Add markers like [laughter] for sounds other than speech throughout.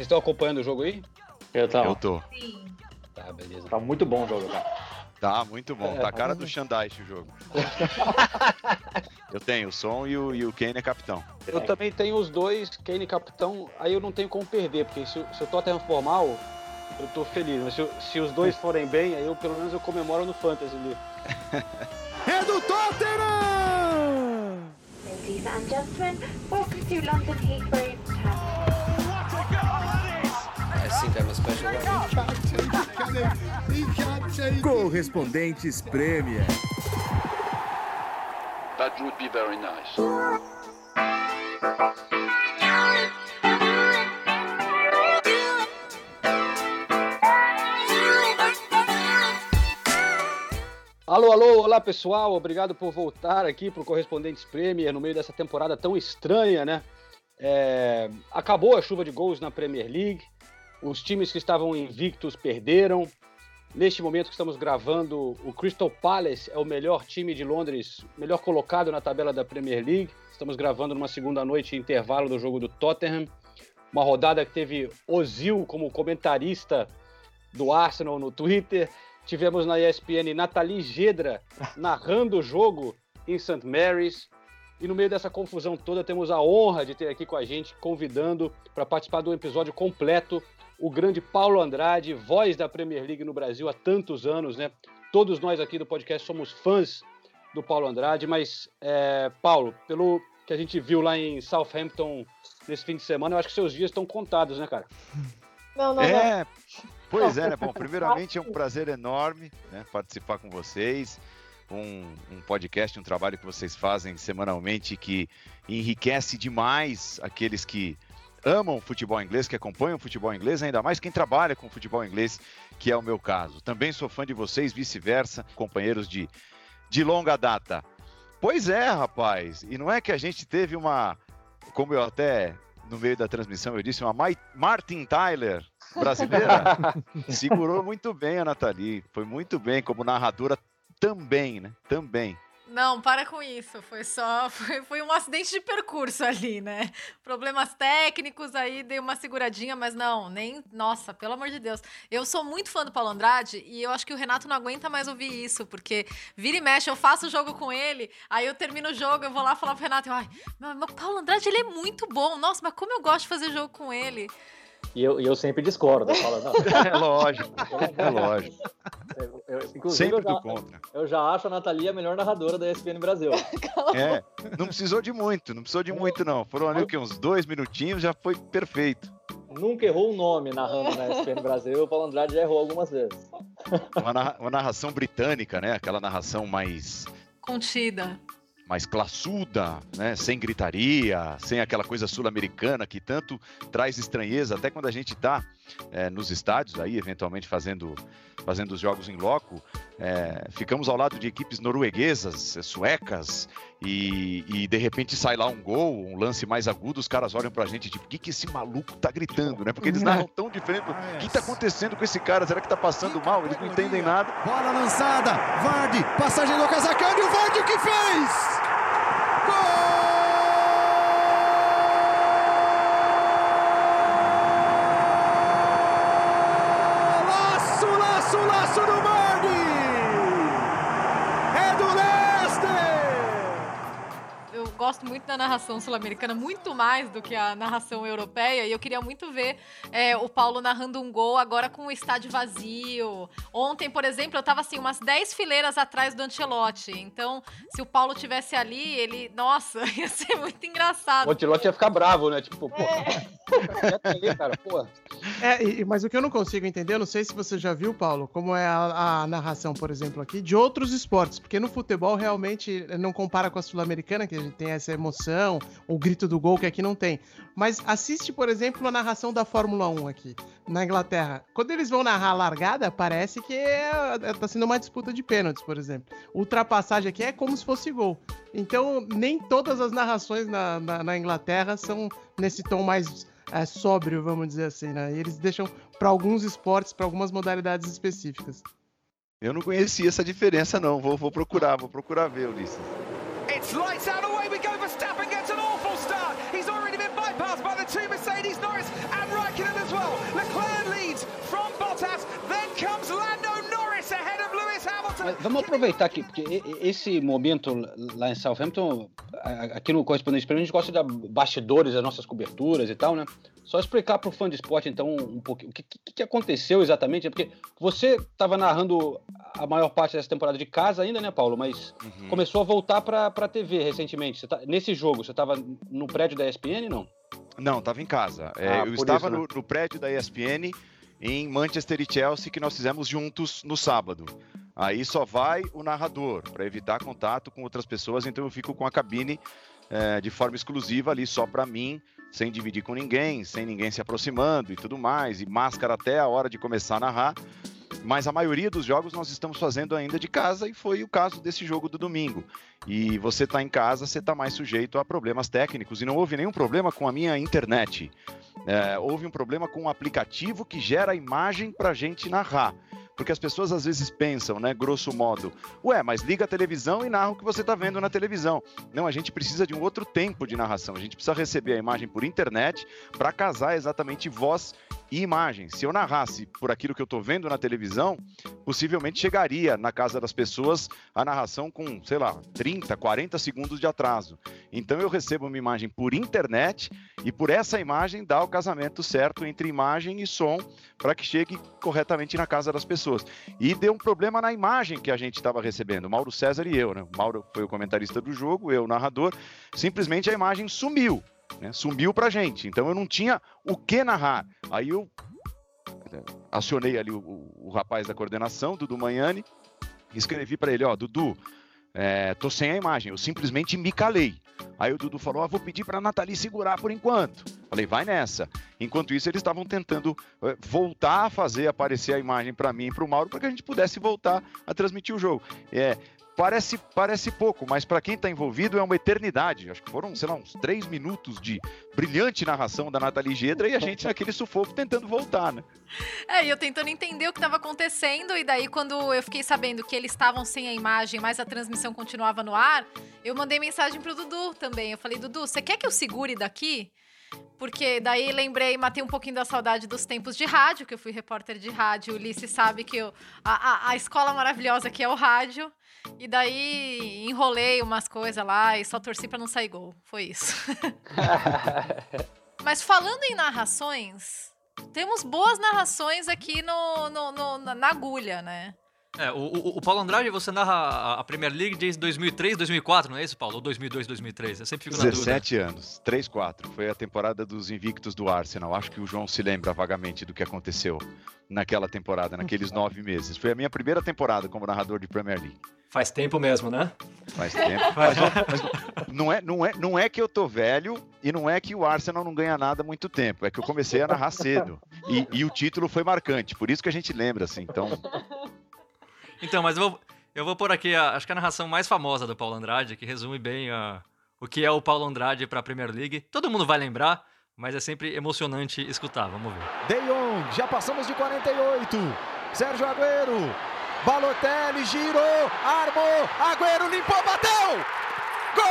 Vocês estão acompanhando o jogo aí? Eu, tô. Eu tô. Sim. Tá, beleza. Tá muito bom o jogo, cara. Tá, muito bom. É, Tá a cara do Xandaish o jogo. [laughs] eu tenho o som e o, e o Kane é capitão. Eu também tenho os dois, Kane e Capitão, aí eu não tenho como perder, porque se, o- se o Tottenham for mal, eu tô feliz. Mas se, se os dois forem bem, aí eu pelo menos eu comemoro no Fantasy ali. É do Tottenham! Ladies and gentlemen, welcome to London Heathrow Correspondentes Premier. That would be very nice. Alô, alô, olá pessoal, obrigado por voltar aqui pro Correspondentes Premier no meio dessa temporada tão estranha, né? É, acabou a chuva de gols na Premier League, os times que estavam invictos perderam. Neste momento que estamos gravando, o Crystal Palace é o melhor time de Londres, melhor colocado na tabela da Premier League. Estamos gravando numa segunda noite intervalo do jogo do Tottenham. Uma rodada que teve Ozil como comentarista do Arsenal no Twitter. Tivemos na ESPN Nathalie Gedra narrando o jogo em St. Mary's. E no meio dessa confusão toda, temos a honra de ter aqui com a gente, convidando para participar do episódio completo, o grande Paulo Andrade, voz da Premier League no Brasil há tantos anos, né? Todos nós aqui do podcast somos fãs do Paulo Andrade, mas, é, Paulo, pelo que a gente viu lá em Southampton nesse fim de semana, eu acho que seus dias estão contados, né, cara? Não, não, não. É, pois é, né? Bom, primeiramente é um [laughs] prazer enorme né, participar com vocês. Um, um podcast, um trabalho que vocês fazem semanalmente que enriquece demais aqueles que amam o futebol inglês, que acompanham o futebol inglês, ainda mais quem trabalha com futebol inglês, que é o meu caso. Também sou fã de vocês, vice-versa, companheiros de, de longa data. Pois é, rapaz, e não é que a gente teve uma, como eu até no meio da transmissão eu disse, uma Mai- Martin Tyler brasileira. [laughs] Segurou muito bem a Nathalie, foi muito bem como narradora também, né? Também. Não, para com isso. Foi só. [laughs] Foi, foi um acidente de percurso ali, né? Problemas técnicos, aí dei uma seguradinha, mas não, nem. Nossa, pelo amor de Deus. Eu sou muito fã do Paulo Andrade e eu acho que o Renato não aguenta mais ouvir isso, porque vira e mexe, eu faço o jogo com ele, aí eu termino o jogo, eu vou lá falar pro Renato, ai, meu, meu Paulo Andrade, ele é muito bom. Nossa, mas como eu gosto de fazer jogo com ele. E eu, e eu sempre discordo. Eu falo, não, [laughs] É lógico, é lógico. eu, eu, inclusive, Sempre eu já, do contra. eu já acho a Nathalie a melhor narradora da ESPN Brasil. [laughs] É, não precisou de muito, não precisou de muito, não. Foram ali o quê? Uns dois minutinhos, já foi perfeito. Nunca errou um nome narrando na ESPN [laughs] Brasil. O Paulo Andrade já errou algumas vezes. Uma, narra- uma narração britânica, né? Aquela narração mais Contida. Mais classuda, né? Sem gritaria, sem aquela coisa sul-americana que tanto traz estranheza, até quando a gente está nos estádios, aí eventualmente fazendo, fazendo os jogos em loco, é, ficamos ao lado de equipes norueguesas, eh, suecas, e, e de repente sai lá um gol, um lance mais agudo, os caras olham pra gente tipo, o que, que esse maluco tá gritando, né? Porque eles [laughs] narram tão diferente. O que tá acontecendo com esse cara? Será que tá passando mal? Eles não entendem nada. Bola lançada. Vardy. Passagem do Casacanho. E o Vardy o que fez? Gosto muito da narração sul-americana, muito mais do que a narração europeia, e eu queria muito ver é, o Paulo narrando um gol agora com o estádio vazio. Ontem, por exemplo, eu tava assim, umas 10 fileiras atrás do Ancelotti. Então, se o Paulo tivesse ali, ele. Nossa, [laughs] ia ser muito engraçado. O Antilote ia ficar bravo, né? Tipo, pô, [laughs] cara, pô. É, mas o que eu não consigo entender, eu não sei se você já viu, Paulo, como é a, a narração, por exemplo, aqui, de outros esportes, porque no futebol realmente não compara com a sul-americana, que a gente tem essa emoção, o grito do gol que aqui não tem. Mas assiste, por exemplo, a narração da Fórmula 1 aqui, na Inglaterra. Quando eles vão narrar a largada, parece que é, é- tá sendo uma disputa de pênaltis, por exemplo. Ultrapassagem aqui é como se fosse gol. Então, nem todas as narrações na, na, na Inglaterra são nesse tom mais é, sóbrio, vamos dizer assim, né? E eles deixam para alguns esportes, para algumas modalidades específicas. Eu não conhecia essa diferença, não. Vou, vou procurar, vou procurar ver, Ulisses. It's lights out. Verstappen Mas vamos aproveitar aqui, porque esse momento lá em Southampton, aqui no Correspondente Prêmio, a gente gosta de dar bastidores das nossas coberturas e tal, né? Só explicar para o fã de esporte, então, um pouquinho, o que, que- aconteceu exatamente, né? porque você estava narrando a maior parte dessa temporada de casa ainda, né, Paulo? Mas Uhum. começou a voltar para a TV recentemente. Tá- nesse jogo, você estava no prédio da ESPN, não? Não, estava em casa. É, Ah, eu por estava isso, né? no, no prédio da ESPN em Manchester e Chelsea, que nós fizemos juntos no sábado. Aí só vai o narrador, para evitar contato com outras pessoas, então eu fico com a cabine é, de forma exclusiva ali só para mim, sem dividir com ninguém, sem ninguém se aproximando e tudo mais, e máscara até a hora de começar a narrar. Mas a maioria dos jogos nós estamos fazendo ainda de casa e foi o caso desse jogo do domingo. E você está em casa, você está mais sujeito a problemas técnicos. E não houve nenhum problema com a minha internet. É, houve um problema com o aplicativo que gera imagem para a gente narrar. Porque as pessoas às vezes pensam, né, grosso modo, ué, mas liga a televisão e narra o que você está vendo na televisão. Não, a gente precisa de um outro tempo de narração. A gente precisa receber a imagem por internet para casar exatamente voz e imagem. Se eu narrasse por aquilo que eu estou vendo na televisão, possivelmente chegaria na casa das pessoas a narração com, sei lá, 30, 40 segundos de atraso. Então eu recebo uma imagem por internet e por essa imagem dá o casamento certo entre imagem e som para que chegue corretamente na casa das pessoas. E deu um problema na imagem que a gente estava recebendo, Mauro César e eu, né? Mauro foi o comentarista do jogo, eu o narrador. Simplesmente a imagem sumiu, né? Sumiu pra gente. Então eu não tinha o que narrar. Aí eu acionei ali o, o- rapaz da coordenação, Dudu Manhani, escrevi para ele, ó, Dudu, é, tô sem a imagem, eu simplesmente me calei. Aí o Dudu falou, ah, vou pedir para a Nathalie segurar por enquanto. Falei, vai nessa. Enquanto isso, eles estavam tentando eh, voltar a fazer aparecer a imagem para mim e para o Mauro, para que a gente pudesse voltar a transmitir o jogo. É, parece, parece pouco, mas para quem está envolvido é uma eternidade. Acho que foram, sei lá, uns três minutos de brilhante narração da Nathalie Gedra e a gente naquele sufoco tentando voltar, né? É, e eu tentando entender o que estava acontecendo, e daí quando eu fiquei sabendo que eles estavam sem a imagem, mas a transmissão continuava no ar, eu mandei mensagem pro Dudu também. Eu falei, Dudu, você quer que eu segure daqui? Porque daí lembrei, matei um pouquinho da saudade dos tempos de rádio, que eu fui repórter de rádio. O Ulisses sabe que eu, a, a, a escola maravilhosa que é o rádio. E daí enrolei umas coisas lá e só torci pra não sair gol. Foi isso. [laughs] Mas falando em narrações, temos boas narrações aqui no, no- no- na agulha, né? É, o, o, o Paulo Andrade, você narra a- Premier League desde 2003, 2004, não é isso, Paulo? Ou 2002, 2003? Eu sempre fico na dúvida. 17 anos, 3, 4. Foi a temporada dos invictos do Arsenal. Acho que o João se lembra vagamente do que aconteceu naquela temporada, naqueles nove meses. Foi a minha primeira temporada como narrador de Premier League. Faz tempo mesmo, né? Faz tempo. [laughs] Mas, mas não, é, não, é, não é que eu tô velho e não é que o Arsenal não ganha nada há muito tempo. É que eu comecei a narrar cedo. E, e o título foi marcante. Por isso que a gente lembra, assim. Então, Então, mas eu vou, eu vou pôr aqui, a, acho que a narração mais famosa do Paulo Andrade, que resume bem a, o que é o Paulo Andrade para a Premier League. Todo mundo vai lembrar, mas é sempre emocionante escutar. Vamos ver. De Jong, já passamos de 48. Sérgio Agüero. Balotelli girou, armou, Agüero limpou, bateu! Gol!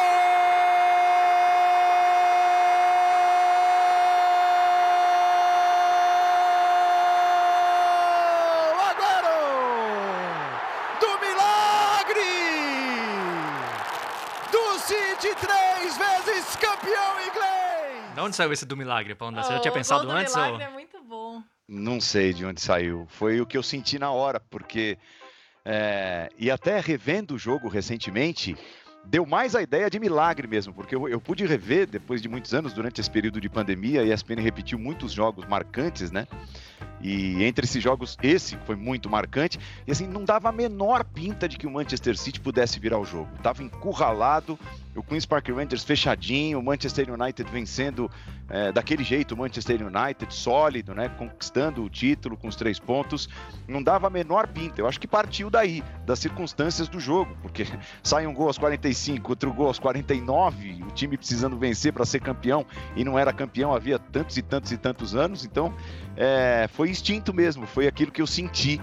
Agüero! Do milagre! Do City, três vezes campeão inglês! De onde saiu esse do milagre, Andrade? Você já O tinha pensado do antes? Milagre Ou... é muito bom. não sei de onde saiu. Foi o que eu senti na hora, porque. é, e até revendo o jogo recentemente, deu mais a ideia de milagre mesmo, porque eu, eu pude rever depois de muitos anos, durante esse período de pandemia, e a ESPN repetiu muitos jogos marcantes, né? E entre esses jogos, esse foi muito marcante, e assim, não dava a menor pinta de que o Manchester City pudesse virar o jogo. Tava encurralado, o Queen's Park Rangers fechadinho, o Manchester United vencendo é, daquele jeito, o Manchester United sólido, né? Conquistando o título com os três pontos. Não dava a menor pinta. Eu acho que partiu daí, das circunstâncias do jogo, porque [laughs] sai um gol aos 45, outro gol aos 49, o time precisando vencer para ser campeão e não era campeão havia tantos e tantos e tantos anos. Então, é, foi instinto mesmo, foi aquilo que eu senti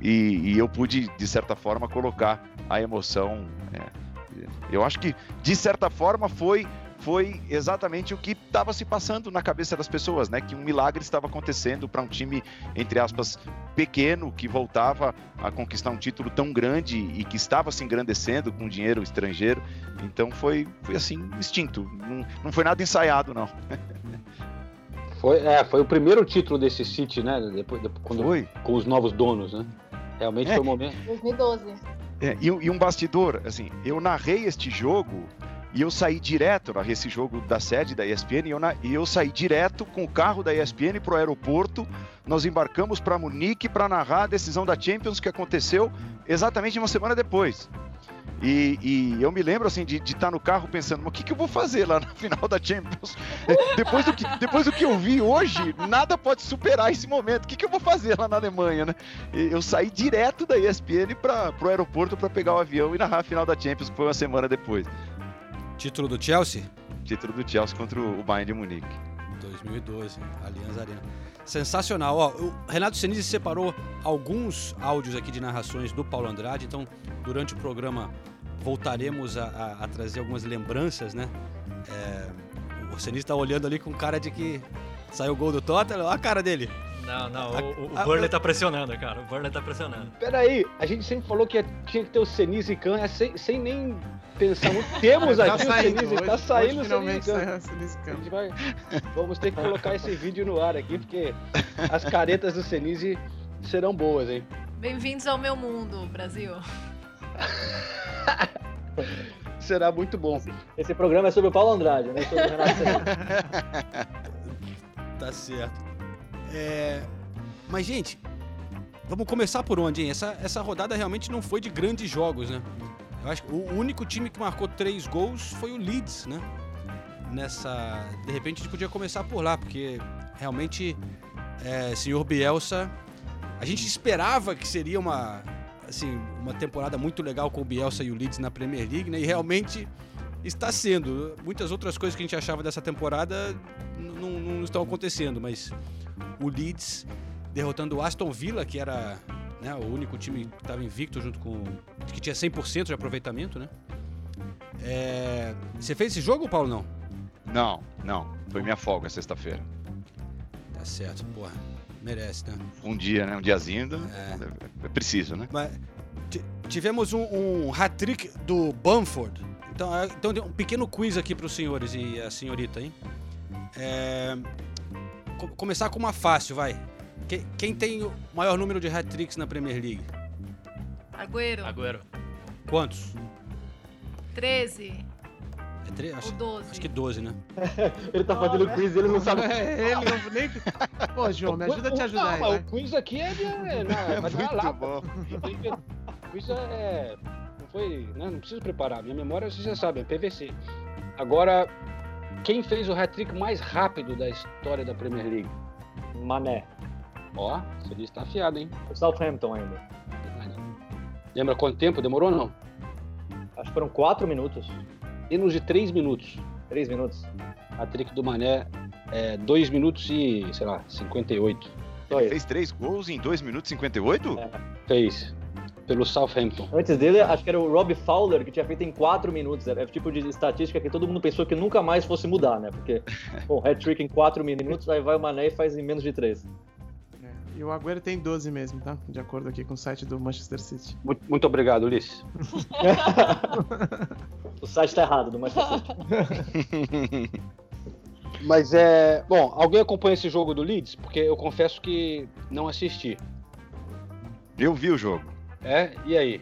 e, e eu pude, de certa forma, colocar a emoção. é, eu acho que, de certa forma, foi foi exatamente o que estava se passando na cabeça das pessoas, né? Que um milagre estava acontecendo para um time, entre aspas, pequeno, que voltava a conquistar um título tão grande e que estava se engrandecendo com dinheiro estrangeiro. Então foi, foi assim, instinto. Não, não foi nada ensaiado, não. [laughs] Foi, é, foi o primeiro título desse City, né? Depois, depois quando, Foi. Com os novos donos, né? Realmente É. foi o momento. 2012. É, e, e um bastidor, assim, eu narrei este jogo e eu saí direto, narrei esse jogo da sede da ESPN e eu, e eu saí direto com o carro da ESPN para o aeroporto. Nós embarcamos para Munique para narrar a decisão da Champions que aconteceu exatamente uma semana depois. E, e eu me lembro assim de estar no carro pensando, mas o que, que eu vou fazer lá na [laughs] final da Champions? [laughs] depois, do que, depois do que eu vi hoje, nada pode superar esse momento. O que, que eu vou fazer lá na Alemanha, né? E Eu saí direto da ESPN para o aeroporto para pegar o avião e narrar a final da Champions, que foi uma semana depois. Título do Chelsea? Título do Chelsea contra o Bayern de Munique. 2012, Allianz Arena. Sensacional. Ó, o Renato Senise separou alguns áudios aqui de narrações do Paulo Andrade, então durante o programa voltaremos a, a- a trazer algumas lembranças, né? É, o Senise está olhando ali com cara de que saiu o gol do Tottenham, olha a cara dele. Não, não, A- o, o a- Burnley tá pressionando, cara. O Burnley tá pressionando. Peraí, a gente sempre falou que tinha que ter o Senise e Khan, é sem, sem nem pensar muito. Temos Tá aqui saindo, o Senise, hoje- tá saindo hoje o finalmente o vai, vamos ter que colocar esse vídeo no ar aqui, porque as caretas do Senise serão boas, hein? Bem-vindos ao meu mundo, Brasil. Será muito bom. Esse programa é sobre o Paulo Andrade, né? Sobre o Renato. [laughs] Tá certo. É, Mas, gente, vamos começar por onde, hein? Essa, essa rodada realmente não foi de grandes jogos, né? Acho que o único time que marcou três gols foi o Leeds, né? Nessa. De repente a gente podia começar por lá, porque realmente, é, senhor Bielsa, a gente esperava que seria uma. Assim, uma temporada muito legal com o Bielsa e o Leeds na Premier League, né? E realmente está sendo. Muitas outras coisas que a gente achava dessa temporada não, não estão acontecendo, mas o Leeds derrotando o Aston Villa, que era né, o único time que estava invicto junto com. que tinha 100% de aproveitamento, né? É, Você fez esse jogo, Paulo? Não? Não, não. Foi minha folga sexta-feira. Tá certo, porra. Merece, né? Um dia, né? Um diazinho. É. É preciso, né? Mas ti- tivemos um, um hat-trick do Bamford. Então, é, então um pequeno quiz aqui para os senhores e a senhorita, hein? É, co- começar com uma fácil, vai. Quem, quem tem o maior número de hat-tricks na Premier League? Agüero, Agüero. Quantos? 13 É tre- ou acho, 12. acho que 12, né? [laughs] Ele tá fazendo quiz e ele não sabe. [laughs] É, ele não nem. Pô, João, me ajuda a te ajudar aí. Não, vai. o quiz aqui é de. É, [laughs] não, É mas é muito lá. bom. O quiz é. Não foi. Né, não preciso preparar. Minha memória, vocês já sabem, é PVC. Agora, quem fez o hat-trick mais rápido da história da Premier League? Mané. Ó, você disse tá afiado, hein? O Southampton ainda. Lembra quanto tempo demorou não? Acho que foram quatro minutos. Menos de 3 minutos. Três minutos. Hat-trick do Mané é 2 minutos e, sei lá, 58. Só Ele fez três gols em 2 minutos e 58? É. Fez. Pelo Southampton. Antes dele, acho que era o Rob Fowler, que tinha feito em quatro minutos. Era o tipo de estatística que todo mundo pensou que nunca mais fosse mudar, né? Porque, [laughs] bom, hat-trick em quatro minutos, aí vai o Mané e faz em menos de três. E o Agüero tem 12 mesmo, tá? De acordo aqui com o site do Manchester City. Muito, muito obrigado, Ulisses. [laughs] O site tá errado do Manchester City. [laughs] Mas é. Bom, alguém acompanha esse jogo do Leeds? Porque eu confesso que não assisti. Eu vi o jogo. É? E aí?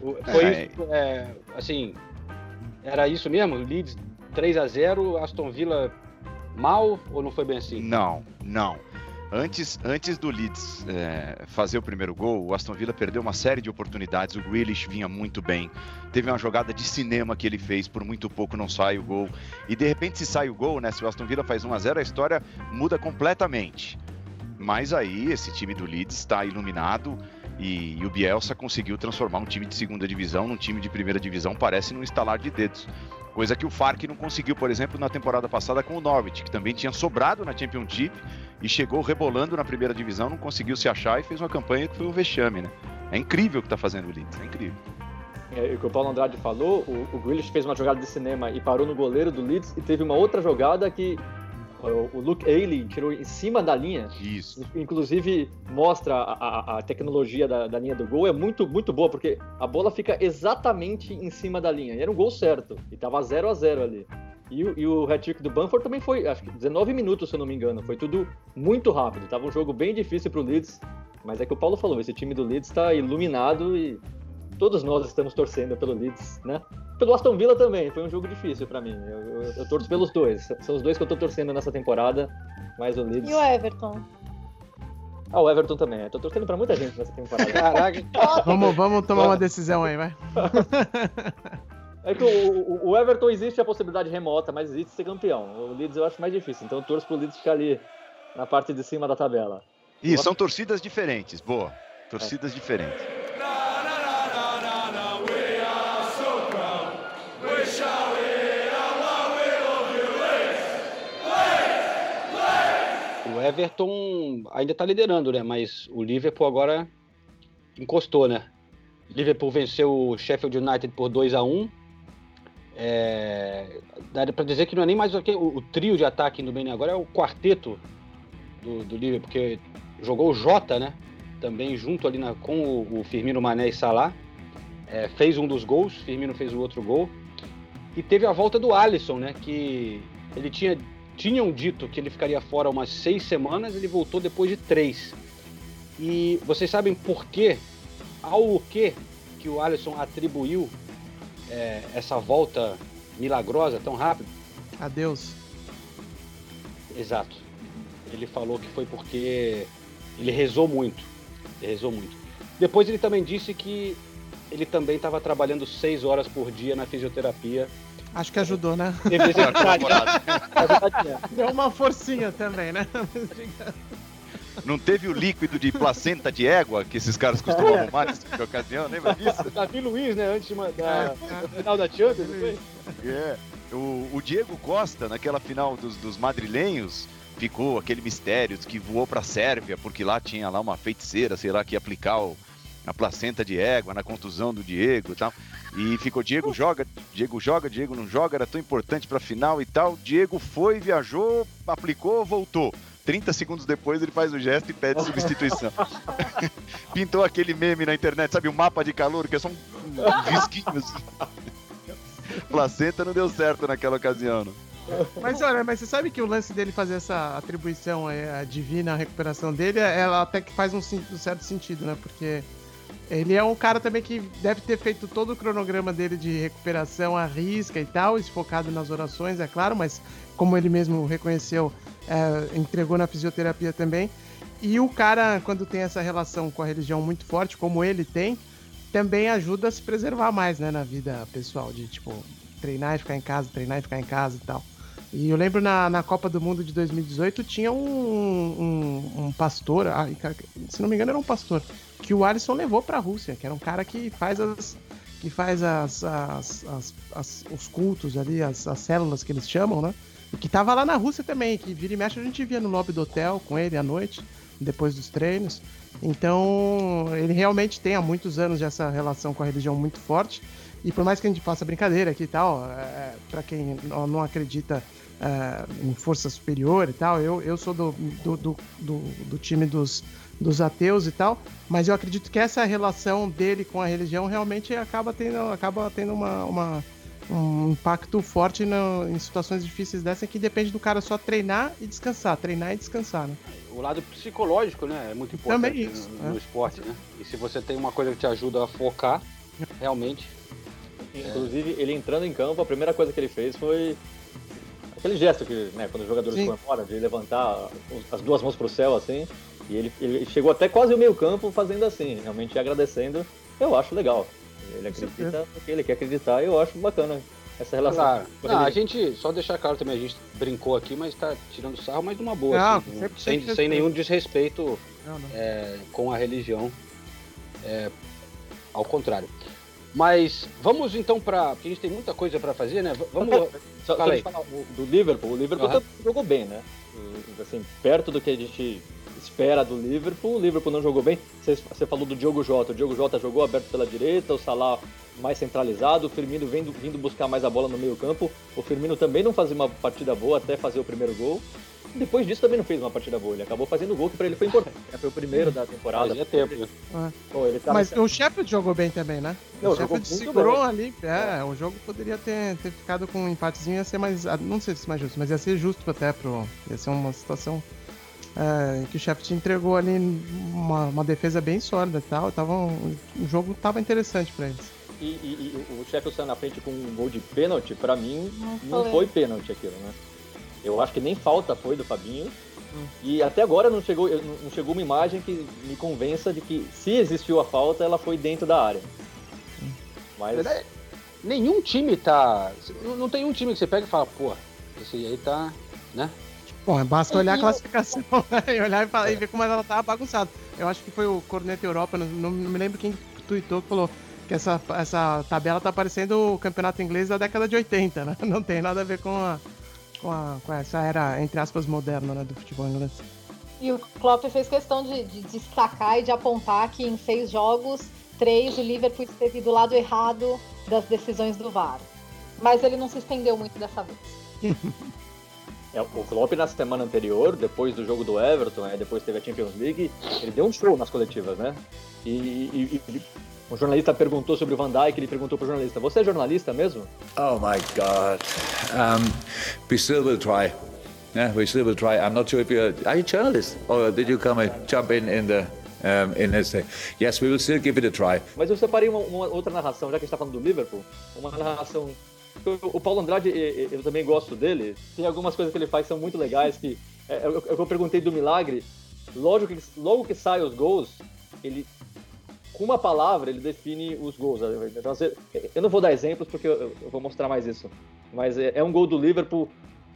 O- Foi É. isso, é, assim. Era isso mesmo? Leeds 3 a 0 Aston Villa mal ou não foi bem assim? Não, não. Antes, antes do Leeds é, fazer o primeiro gol, o Aston Villa perdeu uma série de oportunidades. O Grealish vinha muito bem. Teve uma jogada de cinema que ele fez, por muito pouco não sai o gol. E de repente, se sai o gol, né? Se o Aston Villa faz 1 a 0 a história muda completamente. Mas aí, esse time do Leeds está iluminado e, e o Bielsa conseguiu transformar um time de segunda divisão num time de primeira divisão, parece num estalar de dedos. Coisa que o Fark não conseguiu, por exemplo, na temporada passada com o Norwich, que também tinha sobrado na Championship e chegou rebolando na primeira divisão, não conseguiu se achar e fez uma campanha que foi um vexame, né? É incrível o que tá fazendo o Leeds, é incrível. é, o que o Paulo Andrade falou, o, o Grealish fez uma jogada de cinema e parou no goleiro do Leeds e teve uma outra jogada que o, o Luke Ailey tirou em cima da linha. Isso. Inclusive mostra a, a- a tecnologia da, da linha do gol é muito muito boa porque a bola fica exatamente em cima da linha. E era um gol certo e tava 0 a 0 ali. E, o- e o hat-trick do Bamford também foi, acho que 19 minutos, se eu não me engano. Foi tudo muito rápido. Tava um jogo bem difícil pro Leeds. Mas é que o Paulo falou, esse time do Leeds tá iluminado e todos nós estamos torcendo pelo Leeds, né? Pelo Aston Villa também, foi um jogo difícil pra mim. Eu, eu- eu torço pelos dois. São os dois que eu tô torcendo nessa temporada, mas o Leeds. E o Everton? Ah, o Everton também. Eu tô torcendo pra muita gente nessa temporada. Caraca, Vamos, vamos tomar uma decisão aí, vai. [laughs] É que o, o- Everton existe a possibilidade remota, mas existe ser campeão. O Leeds eu acho mais difícil, então eu torço pro Leeds ficar ali na parte de cima da tabela. E são torcidas diferentes, boa. Torcidas diferentes. o Everton ainda tá liderando, né? Mas o Liverpool agora encostou, né? Liverpool venceu o Sheffield United por 2 a 1 é, Dá pra dizer que não é nem mais o, o, trio de ataque do bem agora é o quarteto do, do Liverpool, porque jogou o Jota, né? Também junto ali na- com o, o Firmino Mané e Salah. É, fez um dos gols, Firmino fez o outro gol. E teve a volta do Alisson, né? Que ele tinha tinham dito que ele ficaria fora umas seis semanas, ele voltou depois de três. E vocês sabem por quê? Ao que que o Alisson atribuiu é, essa volta milagrosa tão rápido? Adeus. Exato. Ele falou que foi porque ele rezou muito. Ele rezou muito. Depois ele também disse que ele também estava trabalhando seis horas por dia na fisioterapia. Acho que ajudou, né? Teve detalhe. [laughs] É é. Deu uma forcinha também, né? [laughs] Não teve o líquido de placenta de égua que esses caras costumam arrumar nesse tipo de ocasião, lembra disso? Davi Luiz, né? Antes de uma- da, É, final da Champions, não foi? É. O, o Diego Costa, naquela final dos, dos madrilenhos, ficou aquele mistério de que voou pra Sérvia, porque lá tinha lá uma feiticeira, sei lá, que ia aplicar o- a placenta de égua na contusão do Diego e tal. E ficou Diego joga, Diego joga, Diego não joga, era tão importante pra final e tal. Diego foi, viajou, aplicou, voltou. 30 segundos depois ele faz o gesto e pede substituição. [laughs] Pintou aquele meme na internet, sabe, o mapa de calor, que é só um, um risquinho assim. [laughs] Placenta não deu certo naquela ocasião. Não. Mas olha, mas você sabe que o lance dele fazer essa atribuição é, a divina a recuperação dele, ela até que faz um, um certo sentido, né? Porque ele é um cara também que deve ter feito todo o cronograma dele de recuperação à risca e tal, focado nas orações, é claro, mas como ele mesmo reconheceu, é, entregou na fisioterapia também. E o cara, quando tem essa relação com a religião muito forte, como ele tem, também ajuda a se preservar mais, né, na vida pessoal, de tipo, treinar e ficar em casa, treinar e ficar em casa e tal. E eu lembro na, na Copa do Mundo de 2018 tinha um, um, um pastor, se não me engano era um pastor, que o Alisson levou pra Rússia, que era um cara que faz as. que faz as, as, as- as- os cultos ali, as, as células que eles chamam, né? E que tava lá na Rússia também, que vira e mexe a gente via no lobby do hotel com ele à noite, depois dos treinos. Então, ele realmente tem há muitos anos essa relação com a religião muito forte. E por mais que a gente faça brincadeira aqui e tal, é, para quem não não acredita é, em força superior e tal, eu, eu sou do, do, do, do, do time dos, dos ateus e tal, mas eu acredito que essa relação dele com a religião realmente acaba tendo, acaba tendo uma, uma- um impacto forte no- em situações difíceis dessa que depende do cara só treinar e descansar, treinar e descansar, né? O lado psicológico, né? É muito importante Também isso, no, no é. esporte, né? E se você tem uma coisa que te ajuda a focar, realmente. Inclusive, ele entrando em campo, a primeira coisa que ele fez foi aquele gesto que, né, quando os jogadores Sim. comemoram, de levantar as duas mãos pro céu, assim. E ele, ele chegou até quase o meio campo fazendo assim, realmente agradecendo. Eu acho legal. Ele acredita no que ele quer acreditar e eu acho bacana essa relação. Claro. a Não, a religião. gente, só deixar claro também, a gente brincou aqui, mas tá tirando sarro, mas de uma boa, Não, assim, sempre sem, tem que sem nenhum desrespeito Não, não. é, com a religião. É, ao contrário. Mas vamos então para. Porque a gente tem muita coisa para fazer, né? Vamos. Só, só falar o- do Liverpool, o Liverpool tá- jogou bem, né? Assim, perto do que a gente espera do Liverpool. O Liverpool não jogou bem. Você, falou do Diogo Jota. O Diogo Jota jogou aberto pela direita, o Salah mais centralizado, o Firmino vindo, vindo buscar mais a bola no meio campo. O Firmino também não fazia uma partida boa até fazer o primeiro gol. Depois disso também não fez uma partida boa. Ele acabou fazendo o gol que pra ele foi importante. [laughs] Foi o primeiro da temporada. Fazia tempo? Pô, ele tá Mas nessa- o Sheffield jogou bem também, né? Não, o Sheffield segurou bem. ali. É, o jogo poderia ter, ter ficado com um empatezinho, ia ser mais. ah, Não sei se mais justo, mas ia ser justo até pro. Ia ser uma situação é, que o Sheffield entregou ali uma, uma defesa bem sólida e tal. Tava, um- o jogo tava interessante pra eles. E, e- e o Sheffield saiu na frente com um gol de pênalti, pra mim Não não foi. pênalti aquilo, né? Eu acho que nem falta foi do Fabinho. E até agora não chegou, não chegou uma imagem que me convença de que se existiu a falta, ela foi dentro da área. Mas Verdade. Nenhum time tá. Não não tem um time que você pega e fala, pô, esse aí tá. né? Bom, basta olhar a classificação [laughs] né, e olhar e, falar- e ver como ela tava bagunçada. Eu acho que foi o Corneta Europa, não, não me lembro quem tweetou que falou que essa, essa tabela tá parecendo o campeonato inglês da década de 80, né? [laughs] Não tem nada a ver com a, com, a, com essa era, entre aspas, moderna né, do futebol inglês. E o Klopp fez questão de, de destacar e de apontar que em seis jogos, três o Liverpool esteve do lado errado das decisões do VAR. Mas ele não se estendeu muito dessa vez. [laughs] é, o Klopp na semana anterior, depois do jogo do Everton, né, depois teve a Champions League, ele deu um show nas coletivas, né? E, e- e- um jornalista perguntou sobre o Van Dijk, ele perguntou pro jornalista, você é jornalista mesmo? Oh my God. Um, we still will try. Yeah, we still will try. I'm not sure if you're are you a journalist or did you come and jump in in the um, in his? Yes, we will still give it a try. Mas eu separei uma, uma outra narração, já que a gente tá falando do Liverpool, uma narração. O, Paulo Andrade, eu também gosto dele. Tem algumas coisas que ele faz que são muito legais. Que é, é eu perguntei do milagre. Lógico que logo que saem os gols, ele com uma palavra ele define os gols. Você- Eu não vou dar exemplos porque eu, vou mostrar mais isso. Mas é, é um gol do Liverpool.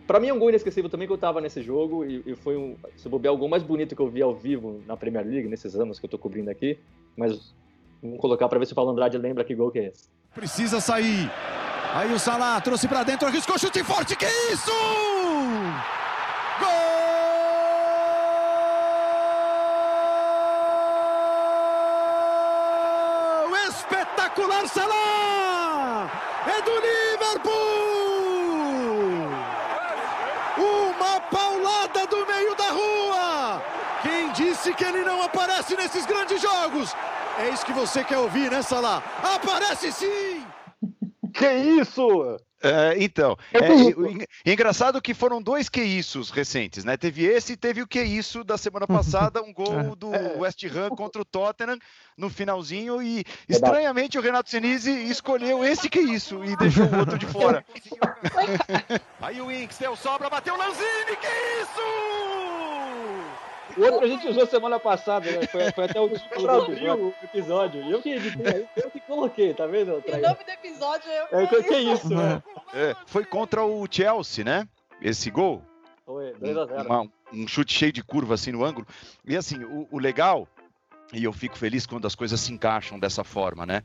Pra mim é um gol inesquecível também que eu tava nesse jogo e, foi um, se bobear, o gol mais bonito que eu vi ao vivo na Premier League nesses anos que eu tô cobrindo aqui. Mas Vamos colocar pra ver se o Paulo Andrade lembra que gol que é esse. Precisa sair. Aí o Salah trouxe pra dentro, arriscou chute forte. Que isso? Gol! Espetacular Salah! É do Liverpool! Uma paulada do meio da rua! Quem disse que ele não aparece nesses grandes jogos? É isso que você quer ouvir, né, Salah? Aparece sim! Que isso? É, então, É é, bonito. o en- engraçado que foram dois que issos recentes, né? Teve esse e teve o que isso da semana [laughs] passada, um gol do West Ham contra o Tottenham no finalzinho e estranhamente o Renato Senise escolheu esse que isso e deixou o outro de fora. [laughs] Aí o Inks deu sobra, bateu o Lanzini, que isso? O outro a gente usou semana passada, né? Foi, foi até o título do Traduziu episódio. o episódio. E eu que editei, eu que coloquei, tá vendo? O nome do episódio é É, que, que isso, né? É, foi contra o Chelsea, né? Esse gol. Foi 2x0. Uma- um chute cheio de curva assim no ângulo. E assim, o, o legal, e eu fico feliz quando as coisas se encaixam dessa forma, né?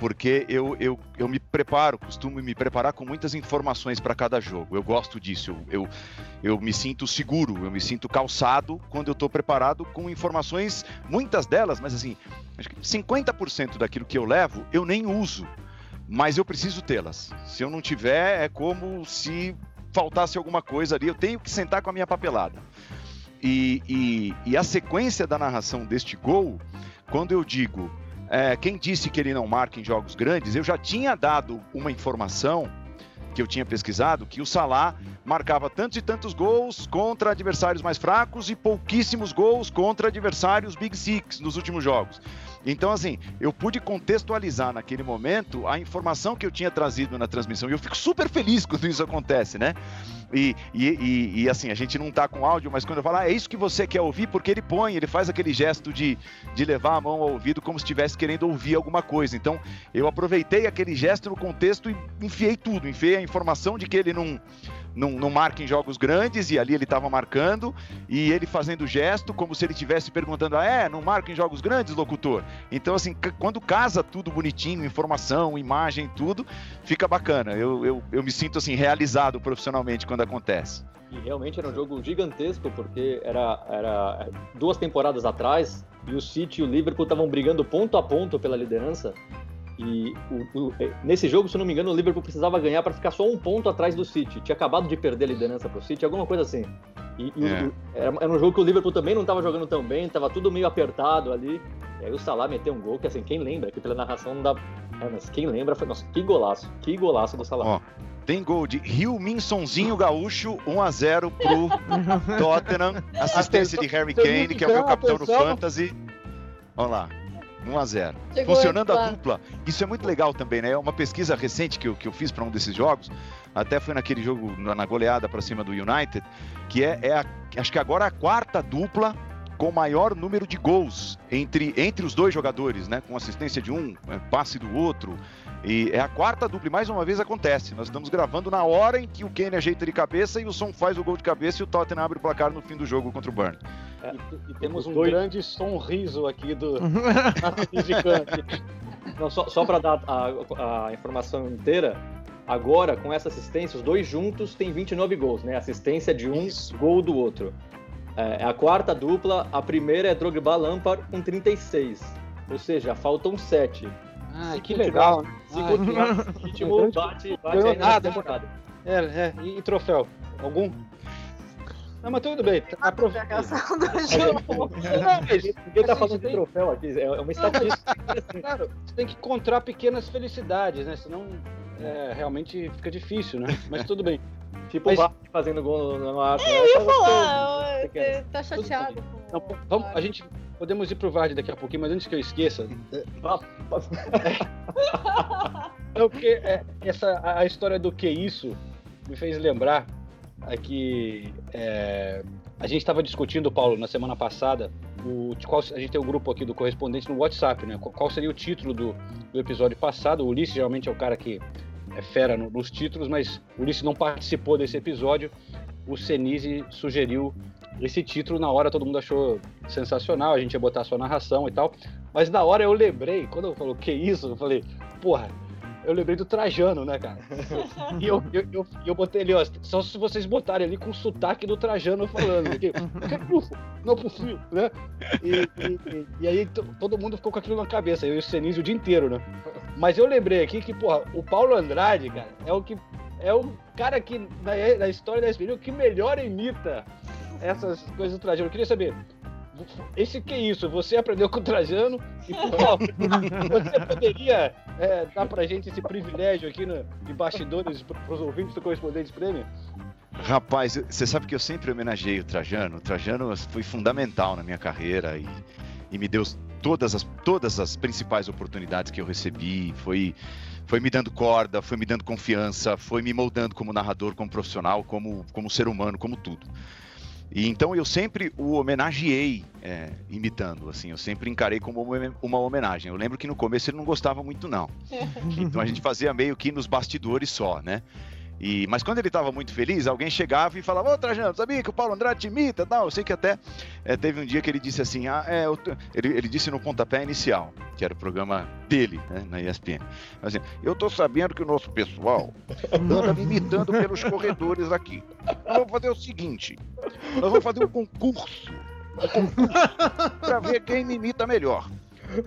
Porque eu, eu, eu me preparo, costumo me preparar com muitas informações para cada jogo. Eu gosto disso. Eu, eu, eu me sinto seguro, eu me sinto calçado quando eu estou preparado com informações, muitas delas, mas assim, acho que 50% daquilo que eu levo eu nem uso, mas eu preciso tê-las. Se eu não tiver, é como se faltasse alguma coisa ali, eu tenho que sentar com a minha papelada. E, e- e a sequência da narração deste gol, quando eu digo é, quem disse que ele não marca em jogos grandes, eu já tinha dado uma informação que eu tinha pesquisado que o Salah marcava tantos e tantos gols contra adversários mais fracos e pouquíssimos gols contra adversários Big Six nos últimos jogos. Então, assim, eu pude contextualizar naquele momento a informação que eu tinha trazido na transmissão. E eu fico super feliz quando isso acontece, né? E, e, e- e, assim, a gente não tá com áudio, mas quando eu falo, ah, é isso que você quer ouvir, porque ele põe, ele faz aquele gesto de, de levar a mão ao ouvido como se estivesse querendo ouvir alguma coisa. Então, eu aproveitei aquele gesto no contexto e enfiei tudo, enfiei a informação de que ele não, não, não marca em jogos grandes, e ali ele estava marcando, e ele fazendo gesto como se ele estivesse perguntando, ah, é, não marca em jogos grandes, locutor? Então, assim, quando casa tudo bonitinho, informação, imagem, tudo, fica bacana. Eu, eu, eu me sinto, assim, realizado profissionalmente quando acontece. E realmente era um jogo gigantesco, porque era, era duas temporadas atrás e o City e o Liverpool estavam brigando ponto a ponto pela liderança. E o- o- nesse jogo, se eu não me engano, o Liverpool precisava ganhar para ficar só um ponto atrás do City. Tinha acabado de perder a liderança pro City, alguma coisa assim. E, e o- É. o- era, era um jogo que o Liverpool também não estava jogando tão bem, estava tudo meio apertado ali. E aí o Salah meteu um gol que, assim, quem lembra, aqui pela narração não dá. É, mas quem lembra foi. Nossa, que golaço, que golaço do Salah. Ó, tem gol de Rio Minsonzinho Gaúcho, 1x0 pro [laughs] Tottenham. Assistência de Harry Kane, que é o meu capitão do Atenção. Fantasy. Olha lá. 1x0. Chegou Funcionando a dupla. Isso é muito legal também, né? É uma pesquisa recente que eu, que eu fiz para um desses jogos. Até foi naquele jogo, na goleada para cima do United. Que é, é a- acho que agora a quarta dupla com maior número de gols entre, entre os dois jogadores, né? Com assistência de um, é, passe do outro. E é a quarta dupla, e mais uma vez acontece. Nós estamos gravando na hora em que o Kane ajeita de cabeça e o Son faz o gol de cabeça e o Tottenham abre o placar no fim do jogo contra o Burnley. E, e temos um dois- grande sorriso aqui do. [laughs] Não, só só para dar a, a informação inteira, agora com essa assistência, os dois juntos têm 29 gols, né? Assistência de um, gol do outro. É, a quarta dupla, a primeira é Drogba Lampard com 36. Ou seja, faltam 7. Ah, Se que legal. Se Ah, continuar [laughs] esse ritmo, bate, bate Ganhou aí na nada, temporada. É, é. E, e troféu? Algum? Não, mas tudo bem. Aproveita. [laughs] Não, mas Ninguém tá assim, falando você de tem- troféu aqui, é uma estatística. [laughs] Claro, você tem que encontrar pequenas felicidades, né? Senão é, realmente fica difícil, né? Mas tudo bem. Tipo Mas- o Vasco fazendo gol no, no Arsenal. Eu ia é falar, tá chateado. Não, vamos, a gente podemos ir pro Vard daqui a pouquinho, mas antes que eu esqueça. É o que é, essa a, história do que isso me fez lembrar aqui é, a gente estava discutindo Paulo na semana passada o qual a gente tem o grupo aqui do correspondente no WhatsApp, né? Qual, qual seria o título do, do episódio passado? O Ulisses geralmente é o cara que é fera no- nos títulos, mas o Ulisses não participou desse episódio. O Senise sugeriu esse título na hora todo mundo achou sensacional, a gente ia botar sua narração e tal. Mas na hora eu lembrei, quando eu falou que isso, eu falei, porra, eu lembrei do Trajano, né, cara? E eu, eu, eu, eu botei ali, ó, só se vocês botarem ali com o sotaque do Trajano falando, porque, não pufio, né? E, e- e- aí to- todo mundo ficou com aquilo na cabeça, eu e o Senise o dia inteiro, né? Mas eu lembrei aqui que, porra, o Paulo Andrade, cara, é o que. É o cara que, na, na história da SPN, o que melhor imita essas coisas do Trajano. Eu queria saber, esse que é isso? Você aprendeu com o Trajano e, favor, você poderia é, dar pra gente esse privilégio aqui no, de bastidores para os ouvintes do Correspondentes Prêmio? Rapaz, você sabe que eu sempre homenageei o Trajano. O Trajano foi fundamental na minha carreira e, e me deu todas as, todas as principais oportunidades que eu recebi. Foi, foi me dando corda, foi me dando confiança, foi me moldando como narrador, como profissional, como, como ser humano, como tudo. E então eu sempre o homenageei é, imitando, assim, eu sempre encarei como uma- uma homenagem. Eu lembro que no começo ele não gostava muito, não. [laughs] Então a gente fazia meio que nos bastidores só, né? E, mas quando ele estava muito feliz, alguém chegava e falava: Ô Trajano, sabia que o Paulo Andrade te imita? Não, eu sei que até eh, teve um dia que ele disse assim: ah, é, eu tô-" ele, ele disse no pontapé inicial, que era o programa dele, né, na ESPN. Assim, eu tô sabendo que o nosso pessoal anda me imitando pelos corredores aqui. Nós vamos fazer o seguinte: nós vamos fazer um concurso. Um concurso para ver quem me imita melhor.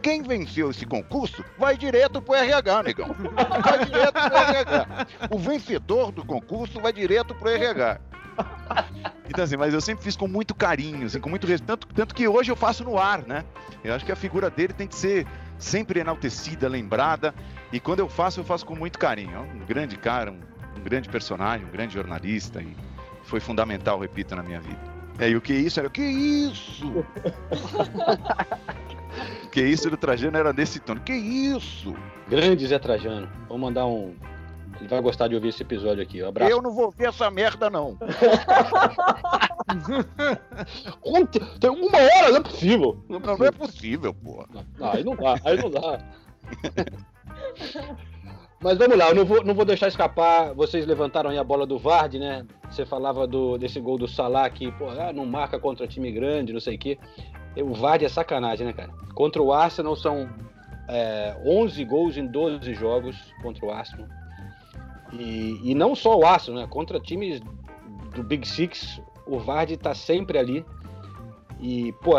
Quem venceu esse concurso vai direto pro RH, negão. Vai direto pro RH. O vencedor do concurso vai direto pro RH. Então, assim, mas eu sempre fiz com muito carinho, assim, com muito respeito. Tanto, tanto que hoje eu faço no ar, né? Eu acho que a figura dele tem que ser sempre enaltecida, lembrada. E quando eu faço, eu faço com muito carinho. É um grande cara, um, um grande personagem, um grande jornalista. E foi fundamental, repito, na minha vida. É, e o que isso era? O que isso? [laughs] O que isso do Trajano era desse tom. Que isso? Grande Zé Trajano. Vou mandar um. Ele vai gostar de ouvir esse episódio aqui. Um abraço. Eu não vou ver essa merda, não. [laughs] Tem uma hora, não é possível. Não, não é possível, pô. Não, aí não dá, aí não dá. Mas vamos lá, eu não vou, não vou deixar escapar. Vocês levantaram aí a bola do Vard, né? Você falava do, desse gol do Salah que, pô, ah, não marca contra time grande, não sei o quê. O Vard é sacanagem, né, cara? Contra o Arsenal são é, 11 gols em 12 jogos contra o Arsenal. E, e não só o Arsenal, né? Contra times do Big Six, o Vardy tá sempre ali. E, pô,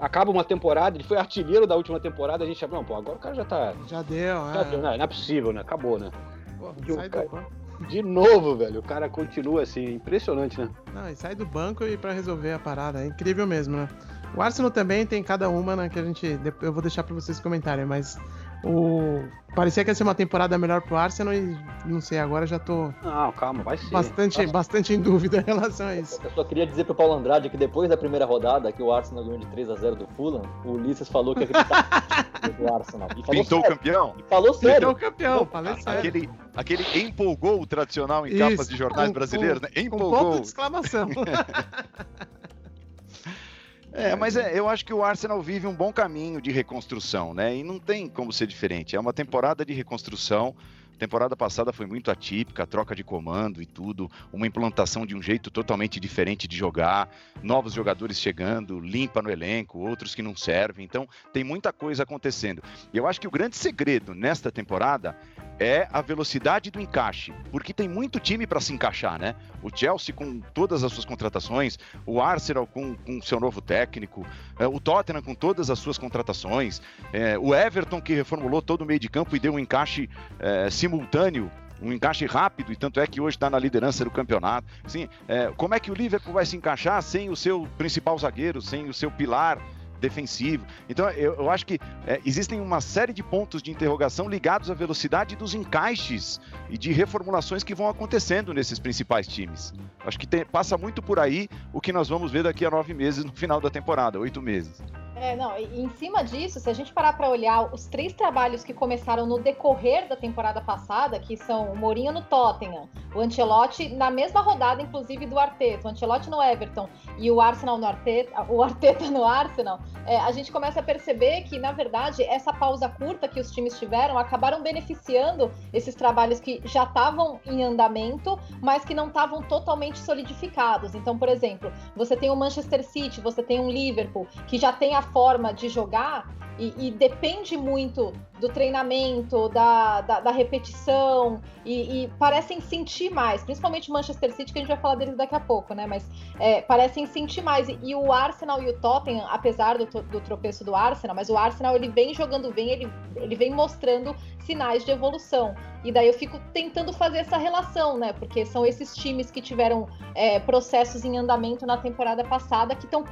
acaba uma temporada, ele foi artilheiro da última temporada, a gente acha, não, pô, agora o cara já tá. Já deu, já é. deu, não, não é possível, né? Acabou, né? Pô, sai do cara- banco. De novo, velho, o cara continua assim, impressionante, né? Não, e sai do banco e pra resolver a parada. É incrível mesmo, né? O Arsenal também tem cada uma, né? Que a gente. Eu vou deixar pra vocês comentarem, mas. O. Parecia que ia ser uma temporada melhor pro Arsenal e não sei, agora já tô Não, calma, vai ser. bastante, bastante em dúvida em relação a isso. Eu só queria dizer pro Paulo Andrade que depois da primeira rodada, que o Arsenal ganhou de 3 a 0 do Fulham, o Ulisses falou que acreditava [laughs] no Arsenal. E falou Pintou o campeão? E falou sério. Então, campeão, falei sério. Aquele, aquele empolgou o tradicional em Isso, capas de jornais com- brasileiros, né? Com Empolgou. ponto de exclamação. [laughs] É, mas é, eu acho que o Arsenal vive um bom caminho de reconstrução, né? E não tem como ser diferente. É uma temporada de reconstrução. A temporada passada foi muito atípica, troca de comando e tudo, uma implantação de um jeito totalmente diferente de jogar, novos jogadores chegando, limpa no elenco, outros que não servem. Então, tem muita coisa acontecendo. E eu acho que o grande segredo nesta temporada é a velocidade do encaixe, porque tem muito time para se encaixar, né? O Chelsea com todas as suas contratações, o Arsenal com, com seu novo técnico, é, o Tottenham com todas as suas contratações, é, o Everton que reformulou todo o meio de campo e deu um encaixe é, simultâneo. Um encaixe rápido, e tanto é que hoje está na liderança do campeonato. Assim, é, como é que o Liverpool vai se encaixar sem o seu principal zagueiro, sem o seu pilar defensivo. Então, eu, eu acho que é, existem uma série de pontos de interrogação ligados à velocidade dos encaixes e de reformulações que vão acontecendo nesses principais times. Acho que tem- passa muito por aí o que nós vamos ver daqui a nove meses no final da temporada, oito meses. É, não, e em cima disso, se a gente parar para olhar os três trabalhos que começaram no decorrer da temporada passada, que são o Mourinho no Tottenham, o Ancelotti na mesma rodada, inclusive, do Arteta, o Ancelotti no Everton e o Arsenal no Arteta, o Arteta no Arsenal, é, a gente começa a perceber que, na verdade, essa pausa curta que os times tiveram acabaram beneficiando esses trabalhos que já estavam em andamento, mas que não estavam totalmente solidificados. Então, por exemplo, você tem o Manchester City, você tem um Liverpool, que já tem a forma de jogar e, e depende muito do treinamento, da, da, da repetição, e, e parecem sentir mais, principalmente Manchester City, que a gente vai falar deles daqui a pouco, né? Mas é, parecem sentir mais. E, e o Arsenal e o Tottenham, apesar do, do tropeço do Arsenal, mas o Arsenal ele vem jogando bem, ele, ele vem mostrando sinais de evolução. E daí eu fico tentando fazer essa relação, né? Porque são esses times que tiveram é, processos em andamento na temporada passada que estão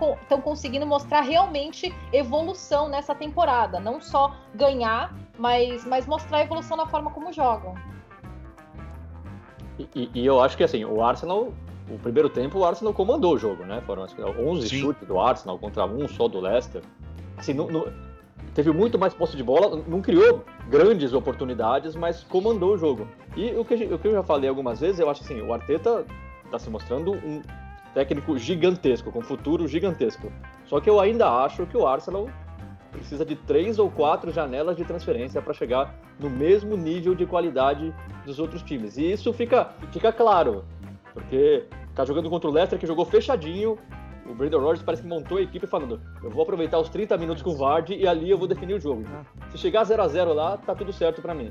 conseguindo mostrar realmente evolução nessa temporada. Não só ganhar, mas, mas mostrar evolução na forma como jogam. E, e- e eu acho que assim, o Arsenal, o primeiro tempo, o Arsenal comandou o jogo, né? Foram acho que, 11 Sim. chutes do Arsenal contra um só do Leicester. Assim, não- não- teve muito mais posse de bola, não criou grandes oportunidades, mas comandou o jogo. E o que, a o que eu já falei algumas vezes, eu acho assim, o Arteta está se mostrando um técnico gigantesco, com futuro gigantesco. Só que eu ainda acho que o Arsenal precisa de três ou quatro janelas de transferência para chegar no mesmo nível de qualidade dos outros times. E isso fica, fica claro, porque tá jogando contra o Leicester que jogou fechadinho. O Brandon Rodgers parece que montou a equipe falando: eu vou aproveitar os 30 minutos com o Vardy e ali eu vou definir o jogo. Se chegar 0 a 0 lá, tá tudo certo para mim.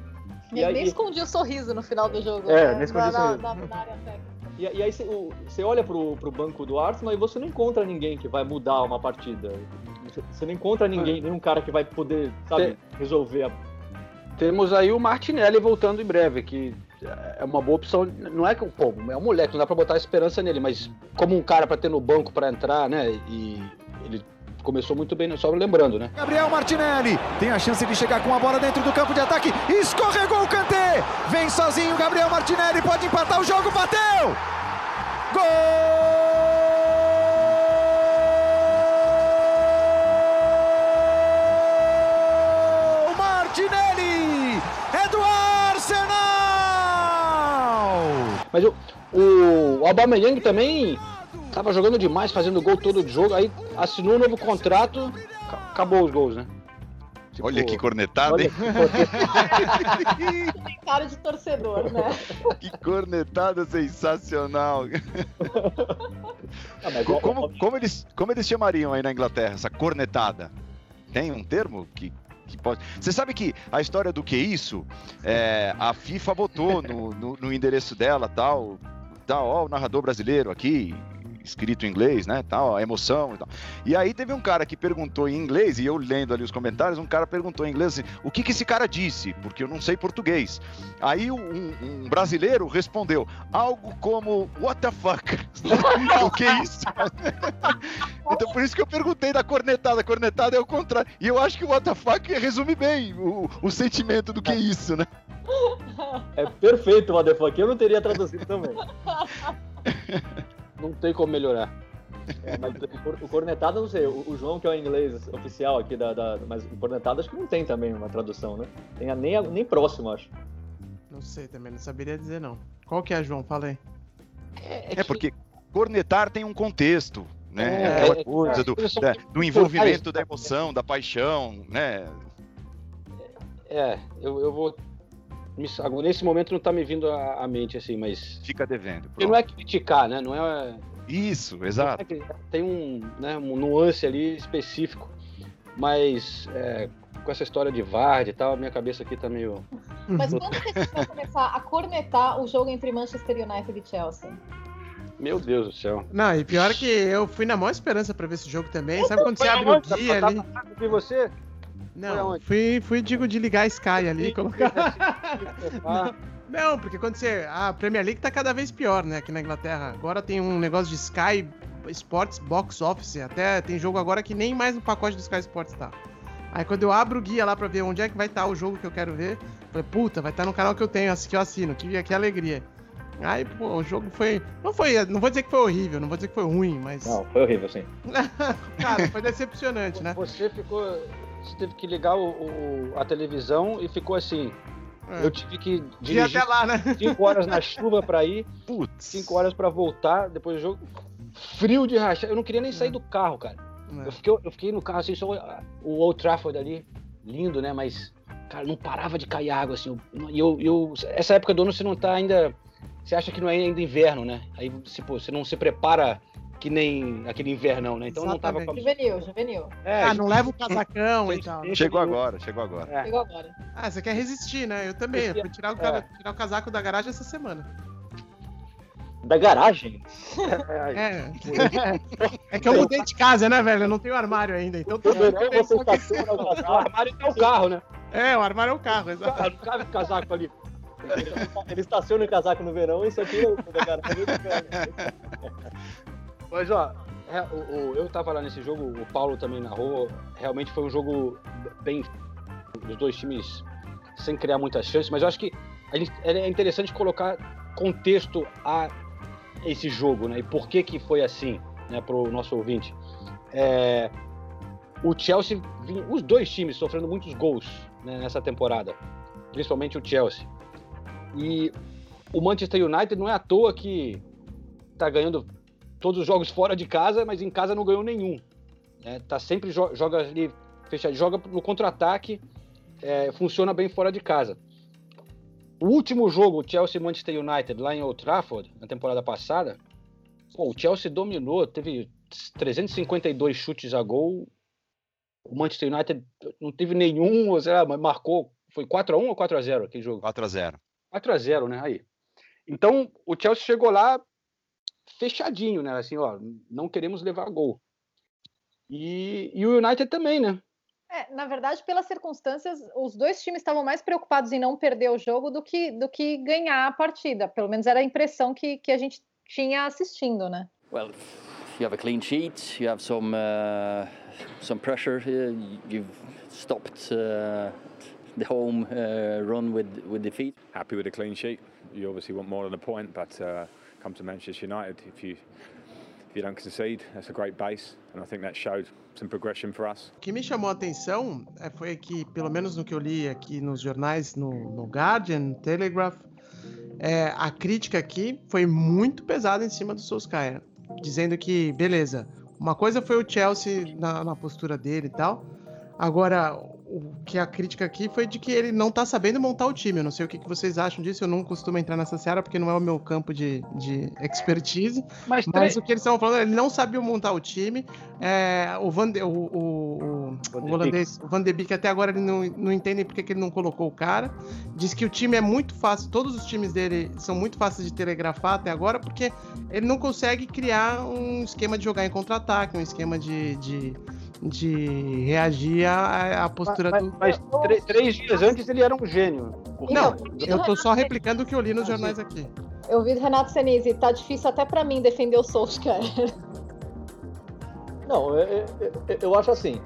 E Nem, aí- nem escondi o sorriso no final do jogo. É, né? nem escondi na, o sorriso. na- na área técnica. E, e aí você olha pro, pro banco do Arsenal e você não encontra ninguém que vai mudar uma partida. Você não encontra ninguém, nenhum cara que vai poder, sabe, resolver a. Temos aí o Martinelli voltando em breve, que é uma boa opção. Não é que pô, é um moleque, não dá pra botar esperança nele, mas como um cara pra ter no banco pra entrar, né? E ele começou muito bem, só lembrando, né? Gabriel Martinelli tem a chance de chegar com a bola dentro do campo de ataque. Escorregou o Kanté. Vem sozinho Gabriel Martinelli. Pode empatar o jogo. Bateu. Gol! Martinelli é do Arsenal. Mas o, o, o Aubameyang também tava jogando demais, fazendo gol todo de jogo, aí assinou um novo contrato, ca- acabou os gols, né? Tipo, Olha que cornetada, olha hein? Tem cara [laughs] de torcedor, né? [laughs] Que cornetada sensacional. Ah, como, como eles, como eles chamariam aí na Inglaterra essa cornetada? Tem um termo que, que pode. Você sabe que a história do que isso, é, a FIFA botou no, no, no endereço dela tal. tal, ó, o narrador brasileiro aqui, escrito em inglês, né, tal, a emoção e tal. E aí teve um cara que perguntou em inglês, e eu lendo ali os comentários, um cara perguntou em inglês assim, o que que esse cara disse? Porque eu não sei português. Aí um, um brasileiro respondeu algo como, what the fuck? [laughs] o que é isso? [laughs] então por isso que eu perguntei da cornetada, a cornetada é o contrário. E eu acho que o what the fuck resume bem o, o sentimento do que é isso, né? É perfeito o what the fuck, eu não teria traduzido também. [laughs] Não tem como melhorar. É, mas o cornetada, não sei, o, João, que é o inglês oficial aqui, da, da, mas o cornetada acho que não tem também uma tradução, né? Tem a, nem, a, nem próximo, acho. Não sei também, não saberia dizer não. Qual que é, João? Fala aí. É, é, é porque cornetar tem um contexto, né? É, Aquela coisa do, da, do envolvimento da emoção, da paixão, né? É, eu, eu vou nesse momento não tá me vindo à mente assim, mas. Fica devendo. Porque não é criticar, né? Não é. Isso, exato. É tem um, né, um nuance ali específico, mas é, com essa história de Vard e tal, a minha cabeça aqui tá meio. Mas quando que a gente vai começar a cornetar o jogo entre Manchester United e Chelsea? Meu Deus do céu. Não, e pior que eu fui na maior esperança pra ver esse jogo também. Sabe quando você abre o guia ali? E você? Não, fui, fui, digo, de ligar a Sky ali e colocar. [laughs] Não, porque quando você. A Premier League tá cada vez pior, né, aqui na Inglaterra. Agora tem um negócio de Sky Sports Box Office. Até tem jogo agora que nem mais no pacote do Sky Sports tá. Aí quando eu abro o guia lá pra ver onde é que vai estar tá o jogo que eu quero ver, eu falei, puta, vai estar tá no canal que eu tenho, que eu assino, que, que alegria. Aí, pô, o jogo foi. Não foi. Não vou dizer que foi horrível, não vou dizer que foi ruim, mas. Não, foi horrível, sim. [laughs] Cara, foi decepcionante, né? Você ficou você teve que ligar o, o, a televisão e ficou assim. É. Eu tive que dirigir lá, né? cinco horas na chuva para ir, Putz. cinco horas para voltar depois do jogo. Frio de rachar. Eu não queria nem sair é. do carro, cara. É. Eu, fiquei, eu fiquei no carro assim, só o Old Trafford ali, lindo, né? Mas, cara, não parava de cair água assim. E eu, eu, essa época do ano você não tá ainda. Você acha que não é ainda inverno, né? Aí se, pô, você não se prepara que nem aquele invernão, né? Então Exatamente. não tava com... Juvenil, juvenil. É, ah, não leva o casacão [laughs] e tal. Chegou agora, chegou agora. É. Chegou agora. Ah, você quer resistir, né? Eu também. Eu fui tirar o, é. tirar o casaco da garagem essa semana. Da garagem? É. [laughs] É que eu mudei de casa, né, velho? Eu não tenho armário ainda. Então tudo bem, você estaciona o. O armário é o carro, né? É, o armário é o carro, exato. Não cabe o casaco ali. Ele estaciona o casaco no verão e isso aqui é da garagem. [laughs] Mas, ó, é, eu tava lá nesse jogo, o Paulo também narrou. Realmente foi um jogo bem. Os dois times sem criar muitas chances, mas eu acho que é interessante colocar contexto a esse jogo, né? E por que que foi assim, né, pro nosso ouvinte. É, o Chelsea, os dois times sofrendo muitos gols né, nessa temporada, principalmente o Chelsea. E o Manchester United não é à toa que tá ganhando todos os jogos fora de casa, mas em casa não ganhou nenhum. É, tá sempre jo joga ali fechado, joga no contra-ataque, é, funciona bem fora de casa. O último jogo, o Chelsea Manchester United, lá em Old Trafford, na temporada passada, pô, o Chelsea dominou, teve 352 chutes a gol. O Manchester United não teve nenhum, ou seja, marcou, foi 4x1 ou 4x0 aquele jogo? 4x0. 4x0, né? Aí. Então, o Chelsea chegou lá, fechadinho, né? Assim, ó, não queremos levar gol. E, e o United também, né? É, na verdade, pelas circunstâncias, os dois times estavam mais preocupados em não perder o jogo do que, do que ganhar a partida. Pelo menos era a impressão que, que a gente tinha assistindo, né? Well, you have a clean sheet, you have some uh, some pressure. You've stopped uh, the home uh, run with with defeat. Happy with a clean sheet. You obviously want more than a point, but. Uh, come to Manchester United. If you if you don't concede, that's a great base, and I think that showed some progression for us. O que me chamou a atenção é, foi que, pelo menos no que eu li aqui nos jornais, no, no Guardian, Telegraph, é, a crítica aqui foi muito pesada em cima do Solskjaer, dizendo que, beleza, uma coisa foi o Chelsea na, na postura dele e tal, agora o que a crítica aqui foi de que ele não tá sabendo montar o time. Eu não sei o que, que vocês acham disso, eu não costumo entrar nessa seara porque não é o meu campo de, de expertise. Mas, Mas o que eles estavam falando, ele não sabia montar o time. É, o, Van de, o, o, o, Van o holandês, o Van de Beek, até agora ele não, não entende porque que ele não colocou o cara. Diz que o time é muito fácil, todos os times dele são muito fáceis de telegrafar até agora, porque ele não consegue criar um esquema de jogar em contra-ataque, um esquema de, de, de reagir à, à postura mas, do. mas tre- três dias antes ele era um gênio. Não, Então, eu tô só replicando o que eu li nos jornais aqui. Eu vi do Renato Senise, tá difícil até pra mim defender o Solskjaer. Não, eu, eu- eu- eu acho assim.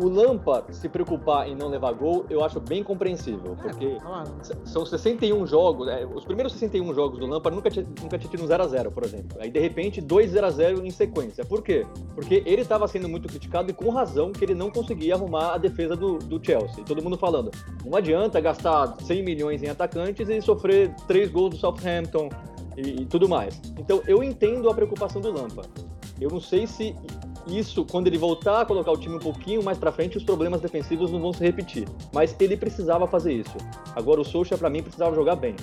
O Lampard se preocupar em não levar gol, eu acho bem compreensível, porque s- são 61 jogos, é, os primeiros 61 jogos do Lampard nunca tinha, nunca tinha tido um 0x0, por exemplo. Aí, de repente, dois 0x0 em sequência. Por quê? Porque ele estava sendo muito criticado e com razão que ele não conseguia arrumar a defesa do, do Chelsea. Todo mundo falando, não adianta gastar 100 milhões em atacantes e sofrer três gols do Southampton e, e tudo mais. Então, eu entendo a preocupação do Lampard. Eu não sei se isso, quando ele voltar a colocar o time um pouquinho mais pra frente, os problemas defensivos não vão se repetir. Mas ele precisava fazer isso. Agora o Solskjaer, pra mim, precisava jogar bem.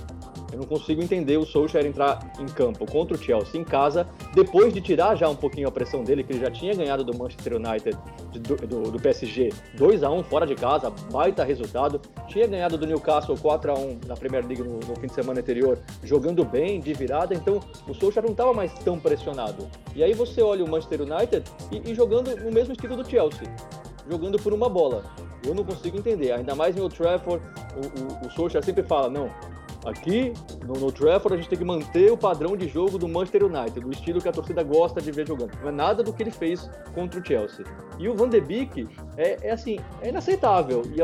Eu não consigo entender o Solskjaer entrar em campo contra o Chelsea em casa, depois de tirar já um pouquinho a pressão dele, que ele já tinha ganhado do Manchester United, do, do- do PSG, 2 a 1 fora de casa, baita resultado. Tinha ganhado do Newcastle 4 a 1 na Premier League no, no fim de semana anterior, jogando bem, de virada, então o Solskjaer não estava mais tão pressionado. E aí você olha o Manchester United e, e jogando no mesmo estilo do Chelsea, jogando por uma bola. Eu não consigo entender, ainda mais em Old Trafford, o, o, o Solskjaer sempre fala, não, Aqui, no, no Trafford, a gente tem que manter o padrão de jogo do Manchester United, o estilo que a torcida gosta de ver jogando. Não é nada do que ele fez contra o Chelsea. E o Van de Beek é, é assim, é inaceitável. E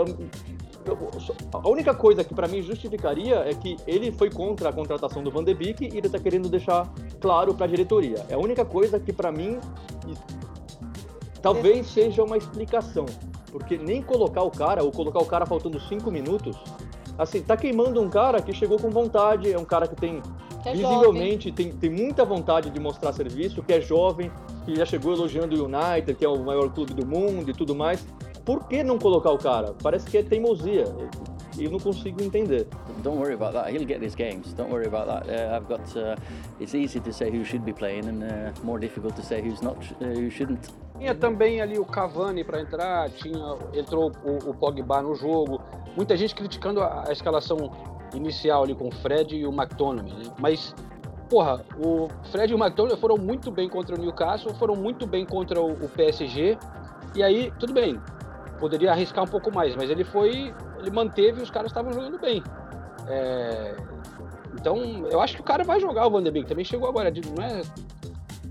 a única coisa que pra mim justificaria é que ele foi contra a contratação do Van de Beek e ele tá querendo deixar claro pra diretoria. É a única coisa que pra mim talvez seja uma explicação. Porque nem colocar o cara, ou colocar o cara faltando cinco minutos, assim, tá queimando um cara que chegou com vontade, é um cara que tem Que é visivelmente tem, tem muita vontade de mostrar serviço, que é jovem, que já chegou elogiando o United, que é o maior clube do mundo e tudo mais. Por que não colocar o cara? Parece que é teimosia. E eu não consigo entender. Don't worry about that. He'll get his games. Don't worry about that. Uh, I've got. Uh, it's easy to say who should be playing, and uh, more difficult to say who's not, uh, who shouldn't. Tinha também ali o Cavani para entrar, tinha entrou o, o Pogba no jogo. Muita gente criticando a, a escalação inicial ali com o Fred e o McTominay, né? Mas, porra, o Fred e o McTominay foram muito bem contra o Newcastle, foram muito bem contra o, o PSG. E aí, tudo bem, poderia arriscar um pouco mais, mas ele foi, ele manteve e os caras estavam jogando bem. É, então, eu acho que o cara vai jogar o Van de Beek. Também chegou agora, não é,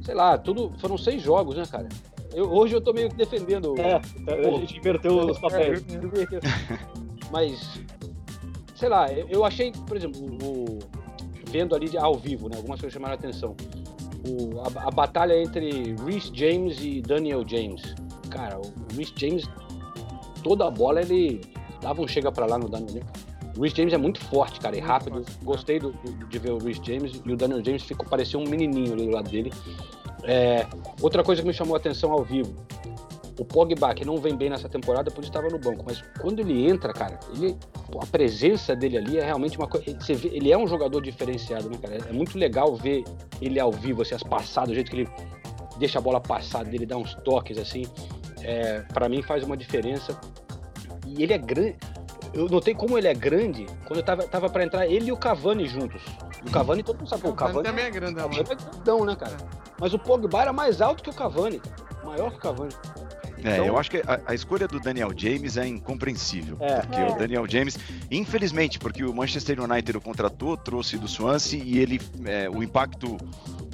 sei lá, tudo foram seis jogos, né, cara? Eu- hoje eu tô meio que defendendo. É, a gente inverteu os papéis. Mas, sei lá, eu achei, por exemplo, o, vendo ali de- ao vivo, né, algumas coisas chamaram a atenção. O- a, a batalha entre Rhys James e Daniel James. Cara, o Rhys James, toda a bola ele dava um chega pra lá no Daniel James. O Rhys James é muito forte, cara, e rápido. Gostei do- de ver o Rhys James e o Daniel James ficou parecia um menininho ali do lado dele. É, outra coisa que me chamou a atenção ao vivo, o Pogba, que não vem bem nessa temporada, por isso estava no banco, mas quando ele entra, cara, ele, a presença dele ali é realmente uma coisa. Ele é um jogador diferenciado, né, cara? É muito legal ver ele ao vivo, assim, as passadas, o jeito que ele deixa a bola passar dele, dá uns toques, assim. É, para mim faz uma diferença. E ele é grande. Eu notei como ele é grande quando eu tava, tava para entrar ele e o Cavani juntos. O Cavani, todo mundo sabe, o Cavani também é grandão, o Cavani é grandão, né, cara? Mas o Pogba era mais alto que o Cavani, maior que o Cavani. É, Então- eu acho que a, a escolha do Daniel James é incompreensível. É. porque É. o Daniel James, infelizmente, porque o Manchester United o contratou, trouxe do Swansea e ele, é, o impacto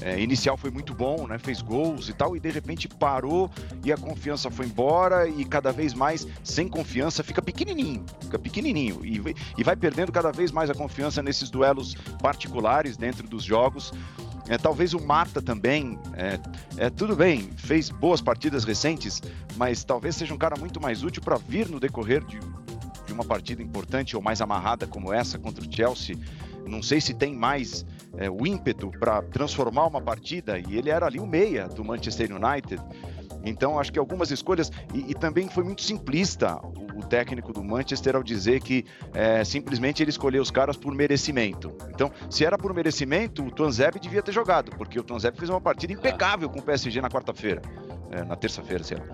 é, inicial foi muito bom, né? Fez gols e tal, e de repente parou e a confiança foi embora e cada vez mais, sem confiança, fica pequenininho, fica pequenininho e, e vai perdendo cada vez mais a confiança nesses duelos particulares dentro dos jogos. É, talvez o Mata também, é, é, tudo bem, fez boas partidas recentes, mas talvez seja um cara muito mais útil para vir no decorrer de, de uma partida importante ou mais amarrada como essa contra o Chelsea. Não sei se tem mais é, o ímpeto para transformar uma partida, e ele era ali o meia do Manchester United. Então, acho que algumas escolhas, e, e também foi muito simplista o, técnico do Manchester ao dizer que é, simplesmente ele escolheu os caras por merecimento. Então, se era por merecimento, o Tuanzeb devia ter jogado, porque o Tuanzeb fez uma partida impecável com o PSG na quarta-feira é, na terça-feira, sei lá.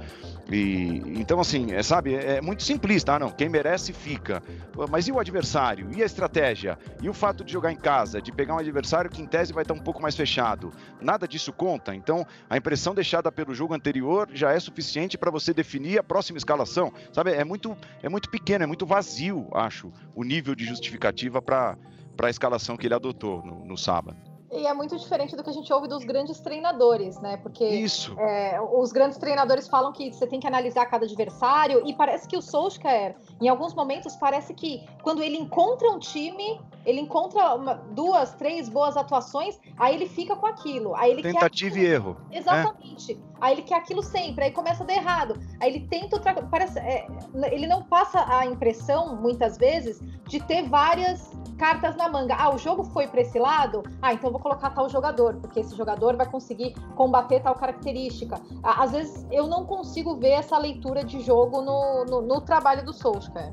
E, então, assim, é, sabe, é, é muito simplista, ah, não, quem merece fica. Mas e o adversário? E a estratégia? E o fato de jogar em casa, de pegar um adversário que em tese vai estar um pouco mais fechado? Nada disso conta. Então, a impressão deixada pelo jogo anterior já é suficiente para você definir a próxima escalação. Sabe, é muito, é muito pequeno, é muito vazio, acho, o nível de justificativa para a escalação que ele adotou no, no sábado. E é muito diferente do que a gente ouve dos grandes treinadores, né? Porque Isso. É, os grandes treinadores falam que você tem que analisar cada adversário, e parece que o Solskjaer, em alguns momentos, parece que quando ele encontra um time, ele encontra uma, duas, três boas atuações, aí ele fica com aquilo. Aí ele Tentativa quer e erro. Exatamente. É. Aí ele quer aquilo sempre, aí começa a dar errado. Aí ele tenta outra parece é, Ele não passa a impressão, muitas vezes, de ter várias cartas na manga. Ah, o jogo foi para esse lado? Ah, então vou colocar tal jogador, porque esse jogador vai conseguir combater tal característica. Às vezes eu não consigo ver essa leitura de jogo no, no, no trabalho do Solskjaer.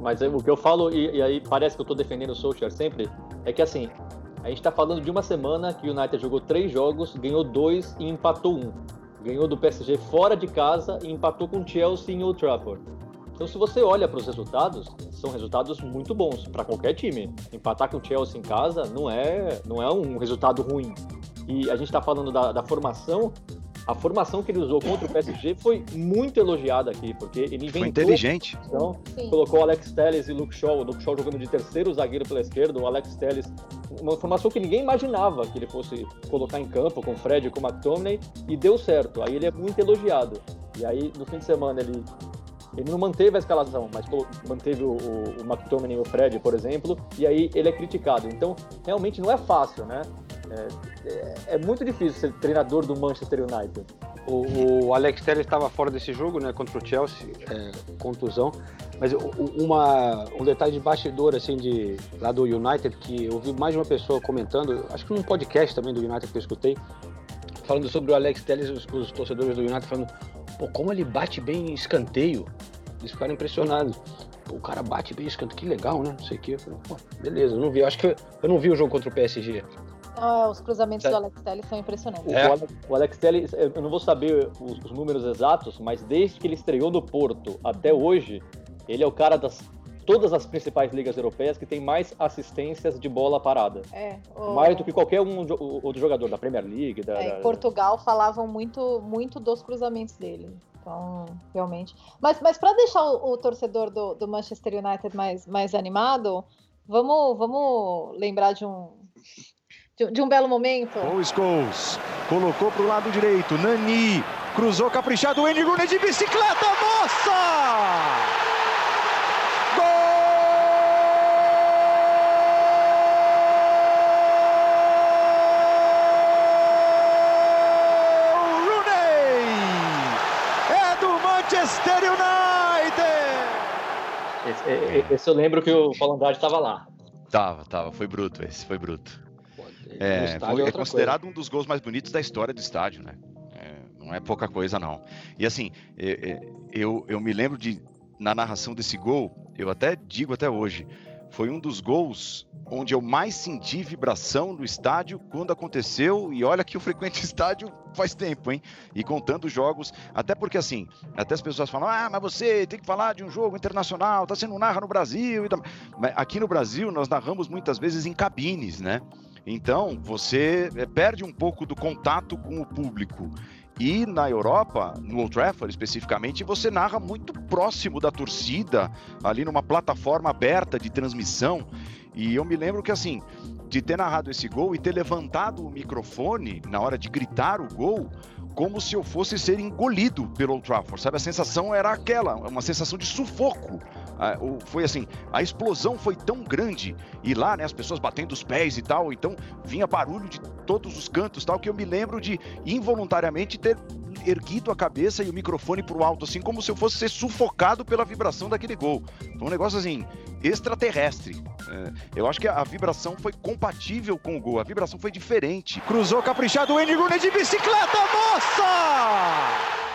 Mas o que eu falo, e, e aí parece que eu estou defendendo o Solskjaer sempre, é que assim, a gente está falando de uma semana que o United jogou três jogos, ganhou dois e empatou um. Ganhou do PSG fora de casa e empatou com o Chelsea em Old Trafford. Então, se você olha para os resultados, são resultados muito bons para qualquer time. Empatar com o Chelsea em casa não é, não é um resultado ruim. E a gente está falando da, da, formação. A formação que ele usou contra o PSG foi muito elogiada aqui, porque ele inventou. Foi inteligente. Então, colocou Alex Telles e Luke Shaw, o Luke Shaw jogando de terceiro zagueiro pela esquerda, o Alex Telles. Uma formação que ninguém imaginava que ele fosse colocar em campo com o Fred e com o McTominay, e deu certo. Aí ele é muito elogiado. E aí, no fim de semana, ele ele não manteve a escalação, mas manteve o, o, o McTominay e o Fred, por exemplo, e aí ele é criticado. Então, realmente não é fácil, né? É, é, é muito difícil ser treinador do Manchester United. O, o Alex Telles estava fora desse jogo, né, contra o Chelsea, é, contusão. Mas uma, um detalhe de bastidor, assim, de, lá do United, que eu vi mais de uma pessoa comentando, acho que num podcast também do United que eu escutei, falando sobre o Alex Telles, os, os torcedores do United falando, pô, como ele bate bem escanteio. Eles ficaram impressionados. Pô, o cara bate bem escanteio, que legal, né? Não sei o quê. Falei, pô, beleza, eu não vi. Eu acho que eu, eu não vi o jogo contra o PSG. Ah, os cruzamentos é. do Alex Telles são impressionantes. É. O, Alex, o Alex Telles, eu não vou saber os, os números exatos, mas desde que ele estreou no Porto até hoje, ele é o cara das todas as principais ligas europeias que tem mais assistências de bola parada. É, o... Mais do que qualquer um outro jogador da Premier League. Da, é, da... Portugal falavam muito, muito dos cruzamentos dele. Então, realmente. Mas, mas para deixar o, o torcedor do, do, Manchester United mais, mais animado, vamos, vamos lembrar de um, de, de um belo momento. O Scholes colocou para o lado direito. Nani cruzou caprichado. O Rooney de bicicleta. Nossa! Esse, esse eu lembro que o Paulo Andrade estava lá. Tava, tava. Foi bruto esse, foi bruto. É, foi, é, é considerado coisa. um dos gols mais bonitos da história do estádio, né? É, não é pouca coisa, não. E assim, é, é, eu, eu me lembro de, na narração desse gol, eu até digo até hoje, foi um dos gols onde eu mais senti vibração no estádio quando aconteceu. E olha que eu frequento [laughs] estádio faz tempo, hein? E contando jogos, até porque assim, até as pessoas falam: ah, mas você tem que falar de um jogo internacional, tá sendo narra no Brasil. Mas aqui no Brasil nós narramos muitas vezes em cabines, né? Então, você eh, perde um pouco do contato com o público. E na Europa, no Old Trafford especificamente, você narra muito próximo da torcida, ali numa plataforma aberta de transmissão. E eu me lembro que assim, de ter narrado esse gol e ter levantado o microfone na hora de gritar o gol, como se eu fosse ser engolido pelo Old Trafford, sabe? A sensação era aquela, uma sensação de sufoco. Foi assim, a explosão foi tão grande e lá, né, as pessoas batendo os pés e tal, então vinha barulho de todos os cantos, tal, que eu me lembro de involuntariamente ter erguido a cabeça e o microfone pro alto, assim, como se eu fosse ser sufocado pela vibração daquele gol. Foi um negócio assim, extraterrestre. É, eu acho que a, vibração foi compatível com o gol, a vibração foi diferente. Cruzou caprichado o Rooney de bicicleta, nossa!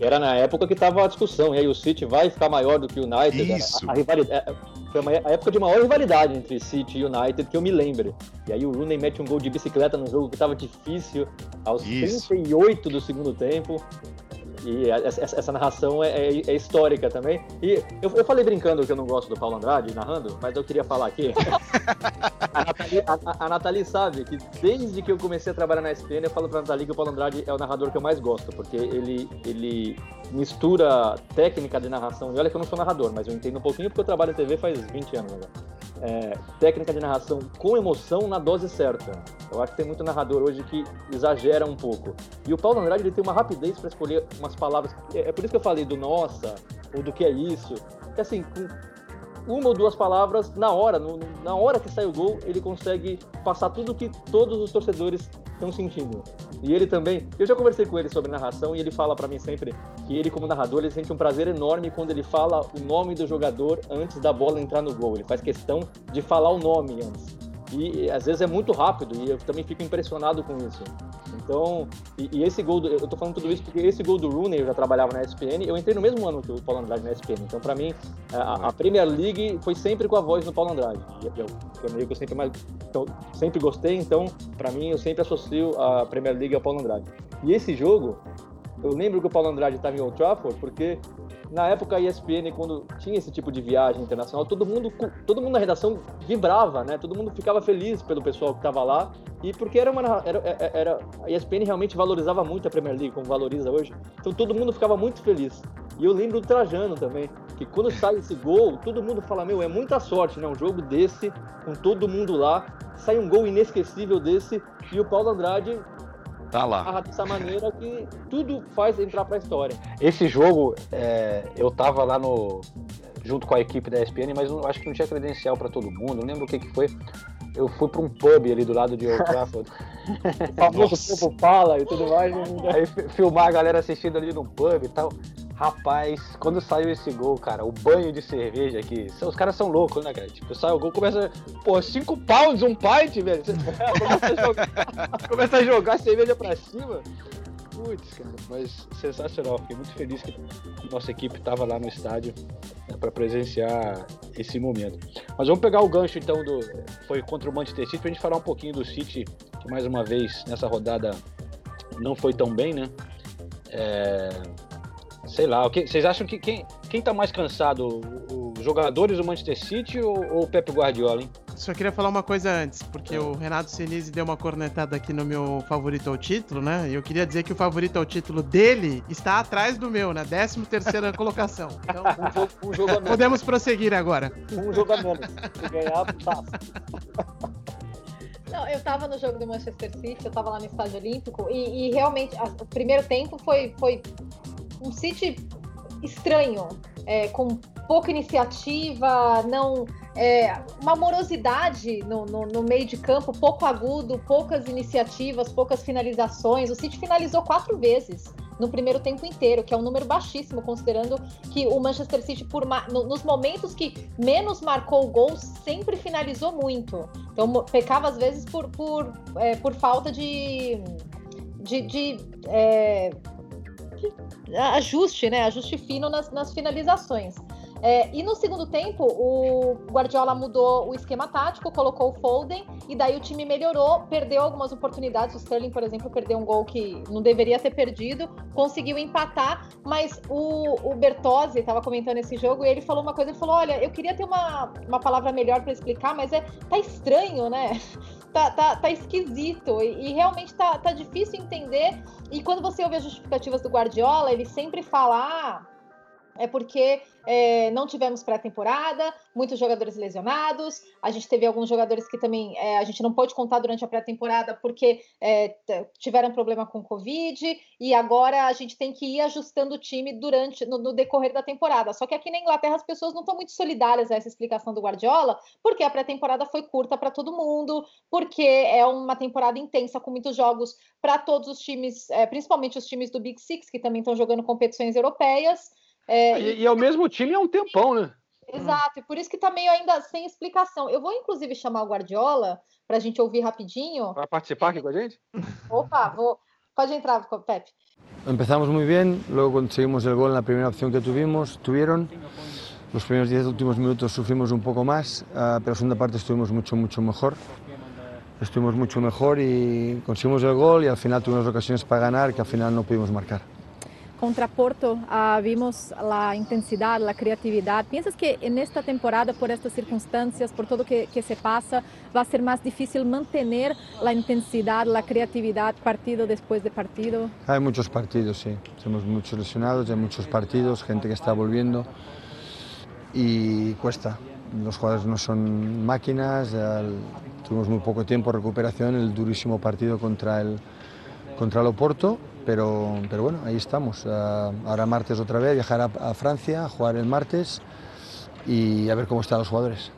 Era na época que tava a discussão, e aí o City vai ficar maior do que o United. Isso. A, a rivalidade, é, foi uma- a época de maior rivalidade entre City e United que eu me lembre. E aí o Rooney mete um gol de bicicleta no jogo que tava difícil, aos Isso. 38 do segundo tempo. E essa, essa- narração é, é- é histórica também. E eu, eu falei brincando que eu não gosto do Paulo Andrade narrando, mas eu queria falar aqui. [laughs] A Nathalie, a- a Nathalie sabe que desde que eu comecei a trabalhar na SPN, eu falo pra Nathalie que o Paulo Andrade é o narrador que eu mais gosto, porque ele, ele mistura técnica de narração. E olha que eu não sou narrador, mas eu entendo um pouquinho porque eu trabalho em TV faz 20 anos agora. É, técnica de narração com emoção na dose certa. Eu acho que tem muito narrador hoje que exagera um pouco. E o Paulo Andrade ele tem uma rapidez para escolher umas palavras. É, é por isso que eu falei do nossa, ou do que é isso. Que assim, com uma ou duas palavras, na hora, no- na hora que sai o gol, ele consegue passar tudo que todos os torcedores estão sentindo. E ele também, eu já conversei com ele sobre narração e ele fala pra mim sempre que ele como narrador, ele sente um prazer enorme quando ele fala o nome do jogador antes da bola entrar no gol. Ele faz questão de falar o nome antes. E, às vezes é muito rápido e eu também fico impressionado com isso. Então, e, e esse gol, do, eu tô falando tudo isso porque esse gol do Rooney, eu já trabalhava na ESPN, eu entrei no mesmo ano que o Paulo Andrade na ESPN. Então, pra mim, a, a Premier League foi sempre com a voz do Paulo Andrade. Eu, eu que eu sempre mais, então, sempre gostei, então, pra mim, eu sempre associo a Premier League ao Paulo Andrade. E esse jogo, eu lembro que o Paulo Andrade estava em Old Trafford porque na época a ESPN quando tinha esse tipo de viagem internacional, todo mundo todo mundo na redação vibrava, né? Todo mundo ficava feliz pelo pessoal que estava lá e porque era uma era, era- era a ESPN realmente valorizava muito a Premier League como valoriza hoje. Então todo mundo ficava muito feliz. E eu lembro do Trajano também, que quando sai esse gol, todo mundo fala: "Meu, é muita sorte, né? Um jogo desse com todo mundo lá, sai um gol inesquecível desse e o Paulo Andrade Tá lá. narra dessa maneira que tudo faz entrar pra história. Esse jogo, é, eu tava lá no. junto com a equipe da ESPN, mas não- acho que não tinha credencial pra todo mundo. Não lembro o que, que foi. Eu fui pra um pub ali do lado de Old Trafford. [laughs] O famoso povo fala e tudo mais. não- Aí fi- filmar a galera assistindo ali no pub e tal. Rapaz, quando saiu esse gol, cara, o banho de cerveja aqui. Os caras são loucos, né, cara? Tipo, sai o gol, começa. Pô, 5 pounds, um pint, velho. [laughs] Começa, a jogar, começa a jogar cerveja pra cima. Putz, cara, mas sensacional. Fiquei muito feliz que nossa equipe tava lá no estádio né, pra presenciar esse momento. Mas vamos pegar o gancho então do. Foi contra o Manchester City pra gente falar um pouquinho do City, que mais uma vez nessa rodada não foi tão bem, né? É, sei lá, o que, vocês acham que quem, quem tá mais cansado? Os jogadores do Manchester City ou, ou o Pep Guardiola, hein? Só queria falar uma coisa antes, porque o Renato Senise deu uma cornetada aqui no meu favorito ao título, né? E eu queria dizer que o favorito ao título dele está atrás do meu, na 13 terceira [laughs] colocação. Então, Um jogo, um jogo a menos. podemos prosseguir agora. Um jogo a menos. Se ganhar, passa. Não, eu tava no jogo do Manchester City, eu tava lá no Estádio Olímpico, e, e realmente a- o primeiro tempo foi, foi um City estranho, é, com pouca iniciativa, não é, uma morosidade no, no, no meio de campo, pouco agudo, poucas iniciativas, poucas finalizações. O City finalizou quatro vezes no primeiro tempo inteiro, que é um número baixíssimo, considerando que o Manchester City, por no- nos momentos que menos marcou gols, sempre finalizou muito. Então, pecava às vezes por, por, é, por falta de. de, de, é, de ajuste, né? Ajuste fino nas, nas finalizações. É, e no segundo tempo, o Guardiola mudou o esquema tático, colocou o Foden, e daí o time melhorou, perdeu algumas oportunidades. O Sterling, por exemplo, perdeu um gol que não deveria ter perdido, conseguiu empatar, mas o, o Bertozzi estava comentando esse jogo e ele falou uma coisa, ele falou, olha, eu queria ter uma, uma palavra melhor para explicar, mas é tá estranho, né? Tá, tá, tá esquisito e, e realmente tá, tá difícil entender. E quando você ouve as justificativas do Guardiola, ele sempre fala, ah, é porque é, não tivemos pré-temporada, muitos jogadores lesionados, a gente teve alguns jogadores que também é, a gente não pôde contar durante a pré-temporada porque é, tiveram problema com Covid, e agora a gente tem que ir ajustando o time durante no, no decorrer da temporada. Só que aqui na Inglaterra as pessoas não estão muito solidárias a essa explicação do Guardiola, porque a pré-temporada foi curta para todo mundo, porque é uma temporada intensa com muitos jogos para todos os times, é, principalmente os times do Big Six, que também estão jogando competições europeias. É, E, e é o mesmo time há um tempão, né? Exato, e por isso que tá meio ainda sem explicação. Eu vou, inclusive, chamar o Guardiola para a gente ouvir rapidinho. Vai participar aqui com a gente? [laughs] Opa, vou. Pode entrar, Pepe. empezamos muy bien, luego conseguimos el gol en la primera opción que tuvimos, tuvieron. Los primeros 10 últimos minutos sufrimos un poco más, ah, pero la segunda parte estuvimos mucho, mucho mejor. Estuvimos mucho mejor y conseguimos el gol y al final tuvimos ocasiones para ganar que al final no pudimos marcar. Contra Porto ah, vimos a intensidade, a criatividade. Piensas que nesta temporada, por estas circunstâncias, por tudo que, que se passa, vai ser mais difícil manter a intensidade, a criatividade partido depois de partido? Hay muchos partidos, sí. Tenemos muchos lesionados, hay muchos partidos, gente que está volviendo y cuesta. Los jugadores no son máquinas, el- tuvimos muy poco tiempo de recuperación, el durísimo partido contra el, contra el Oporto, pero, pero bueno, ahí estamos. Ah, ahora martes otra vez, viajar a, a Francia, jugar el martes y a ver cómo están los jugadores.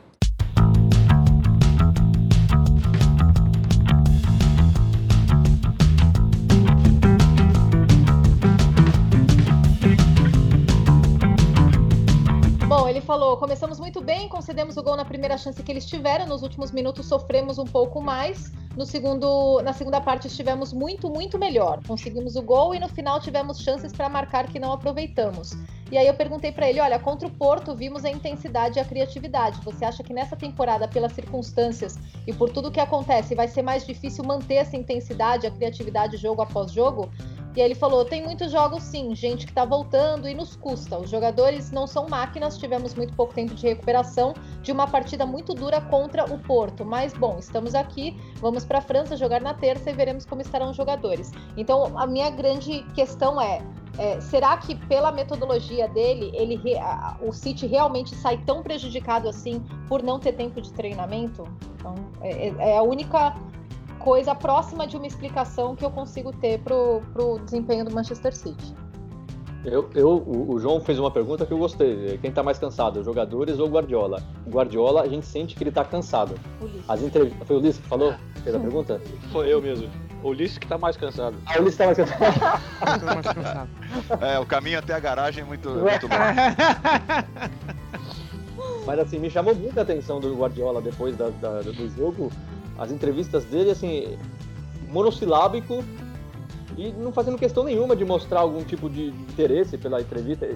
Falou: começamos muito bem, concedemos o gol na primeira chance que eles tiveram. Nos últimos minutos sofremos um pouco mais. No segundo, na segunda parte estivemos muito, muito melhor. Conseguimos o gol e no final tivemos chances para marcar que não aproveitamos. E aí eu perguntei para ele: olha, contra o Porto vimos a intensidade e a criatividade. Você acha que nessa temporada, pelas circunstâncias e por tudo que acontece, vai ser mais difícil manter essa intensidade, a criatividade jogo após jogo? E ele falou: tem muitos jogos sim, gente que tá voltando e nos custa. Os jogadores não são máquinas, tivemos muito pouco tempo de recuperação de uma partida muito dura contra o Porto. Mas bom, estamos aqui, vamos para a França jogar na terça e veremos como estarão os jogadores. Então a minha grande questão é. é, será que pela metodologia dele, ele o City realmente sai tão prejudicado assim por não ter tempo de treinamento? Então, é, é- é a única coisa próxima de uma explicação que eu consigo ter pro, pro desempenho do Manchester City. Eu, eu, o, o João fez uma pergunta que eu gostei. Quem tá mais cansado, os jogadores ou o Guardiola? O Guardiola, a gente sente que ele tá cansado. As entrev... Foi o Ulisses que falou? Fez a pergunta? Foi eu mesmo. O Ulisses que tá mais cansado. Ah, o Ulisses tá mais cansado. [laughs] É, o caminho até a garagem é muito, [laughs] muito longo. Mas assim, me chamou muita atenção do Guardiola depois da- da- do jogo. As entrevistas dele, assim, monossilábico e não fazendo questão nenhuma de mostrar algum tipo de interesse pela entrevista.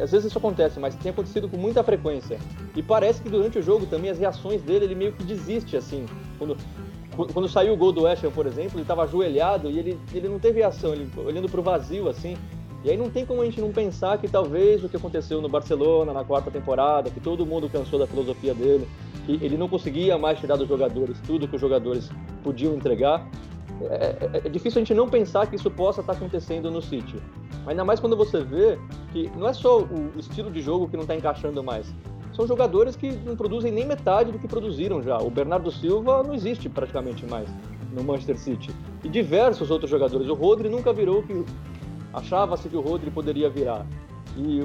Às vezes isso acontece, mas tem acontecido com muita frequência. E parece que durante o jogo também as reações dele, ele meio que desiste, assim. Quando, quando saiu o gol do West por exemplo, ele estava ajoelhado e ele, ele não teve reação, ele olhando para o vazio, assim. E aí não tem como a gente não pensar que talvez o que aconteceu no Barcelona na quarta temporada, que todo mundo cansou da filosofia dele, que ele não conseguia mais tirar dos jogadores tudo que os jogadores podiam entregar. É, é- é difícil a gente não pensar que isso possa estar acontecendo no City. Ainda mais quando você vê que não é só o estilo de jogo que não está encaixando mais. São jogadores que não produzem nem metade do que produziram já. O Bernardo Silva não existe praticamente mais no Manchester City. E diversos outros jogadores. O Rodri nunca virou o que achava-se que o Rodri poderia virar. E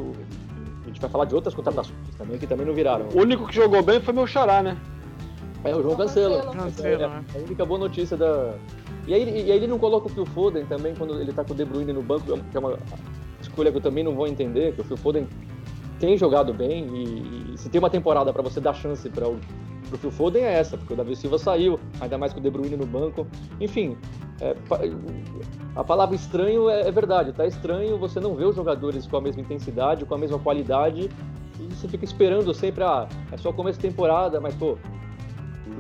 a gente vai falar de outras contratações também que também não viraram. O único que jogou bem foi meu xará, né? É, o João Cancelo. Cancelo, é, né? é a única boa notícia da. E aí, e aí ele não coloca o Phil Foden também quando ele tá com o De Bruyne no banco, que é uma escolha que eu também não vou entender, que o Phil Foden tem jogado bem e, e se tem uma temporada para você dar chance para o pro Phil Foden é essa, porque o Davi Silva saiu, ainda mais com o De Bruyne no banco. Enfim, é, a palavra estranho é, é verdade, tá estranho você não vê os jogadores com a mesma intensidade, com a mesma qualidade e você fica esperando sempre, ah, é só começo de temporada, mas pô,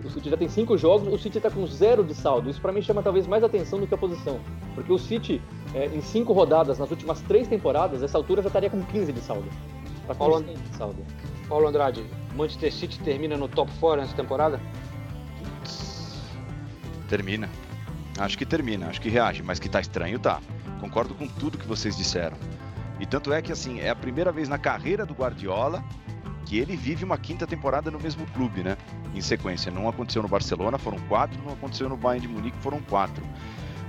o City já tem cinco jogos, o City está com zero de saldo. Isso para mim chama talvez mais atenção do que a posição. Porque o City, é, em cinco rodadas nas últimas três temporadas, essa altura já estaria com 15 de saldo. Tá Paulo- 100 de saldo. Paulo Andrade, Manchester City termina no top 4 nessa temporada? Termina. Acho que termina, acho que reage, mas que tá estranho, tá. Concordo com tudo que vocês disseram. E tanto é que, assim, é a primeira vez na carreira do Guardiola que ele vive uma quinta temporada no mesmo clube, né? Em sequência. Não aconteceu no Barcelona, foram quatro, não aconteceu no Bayern de Munique, foram quatro.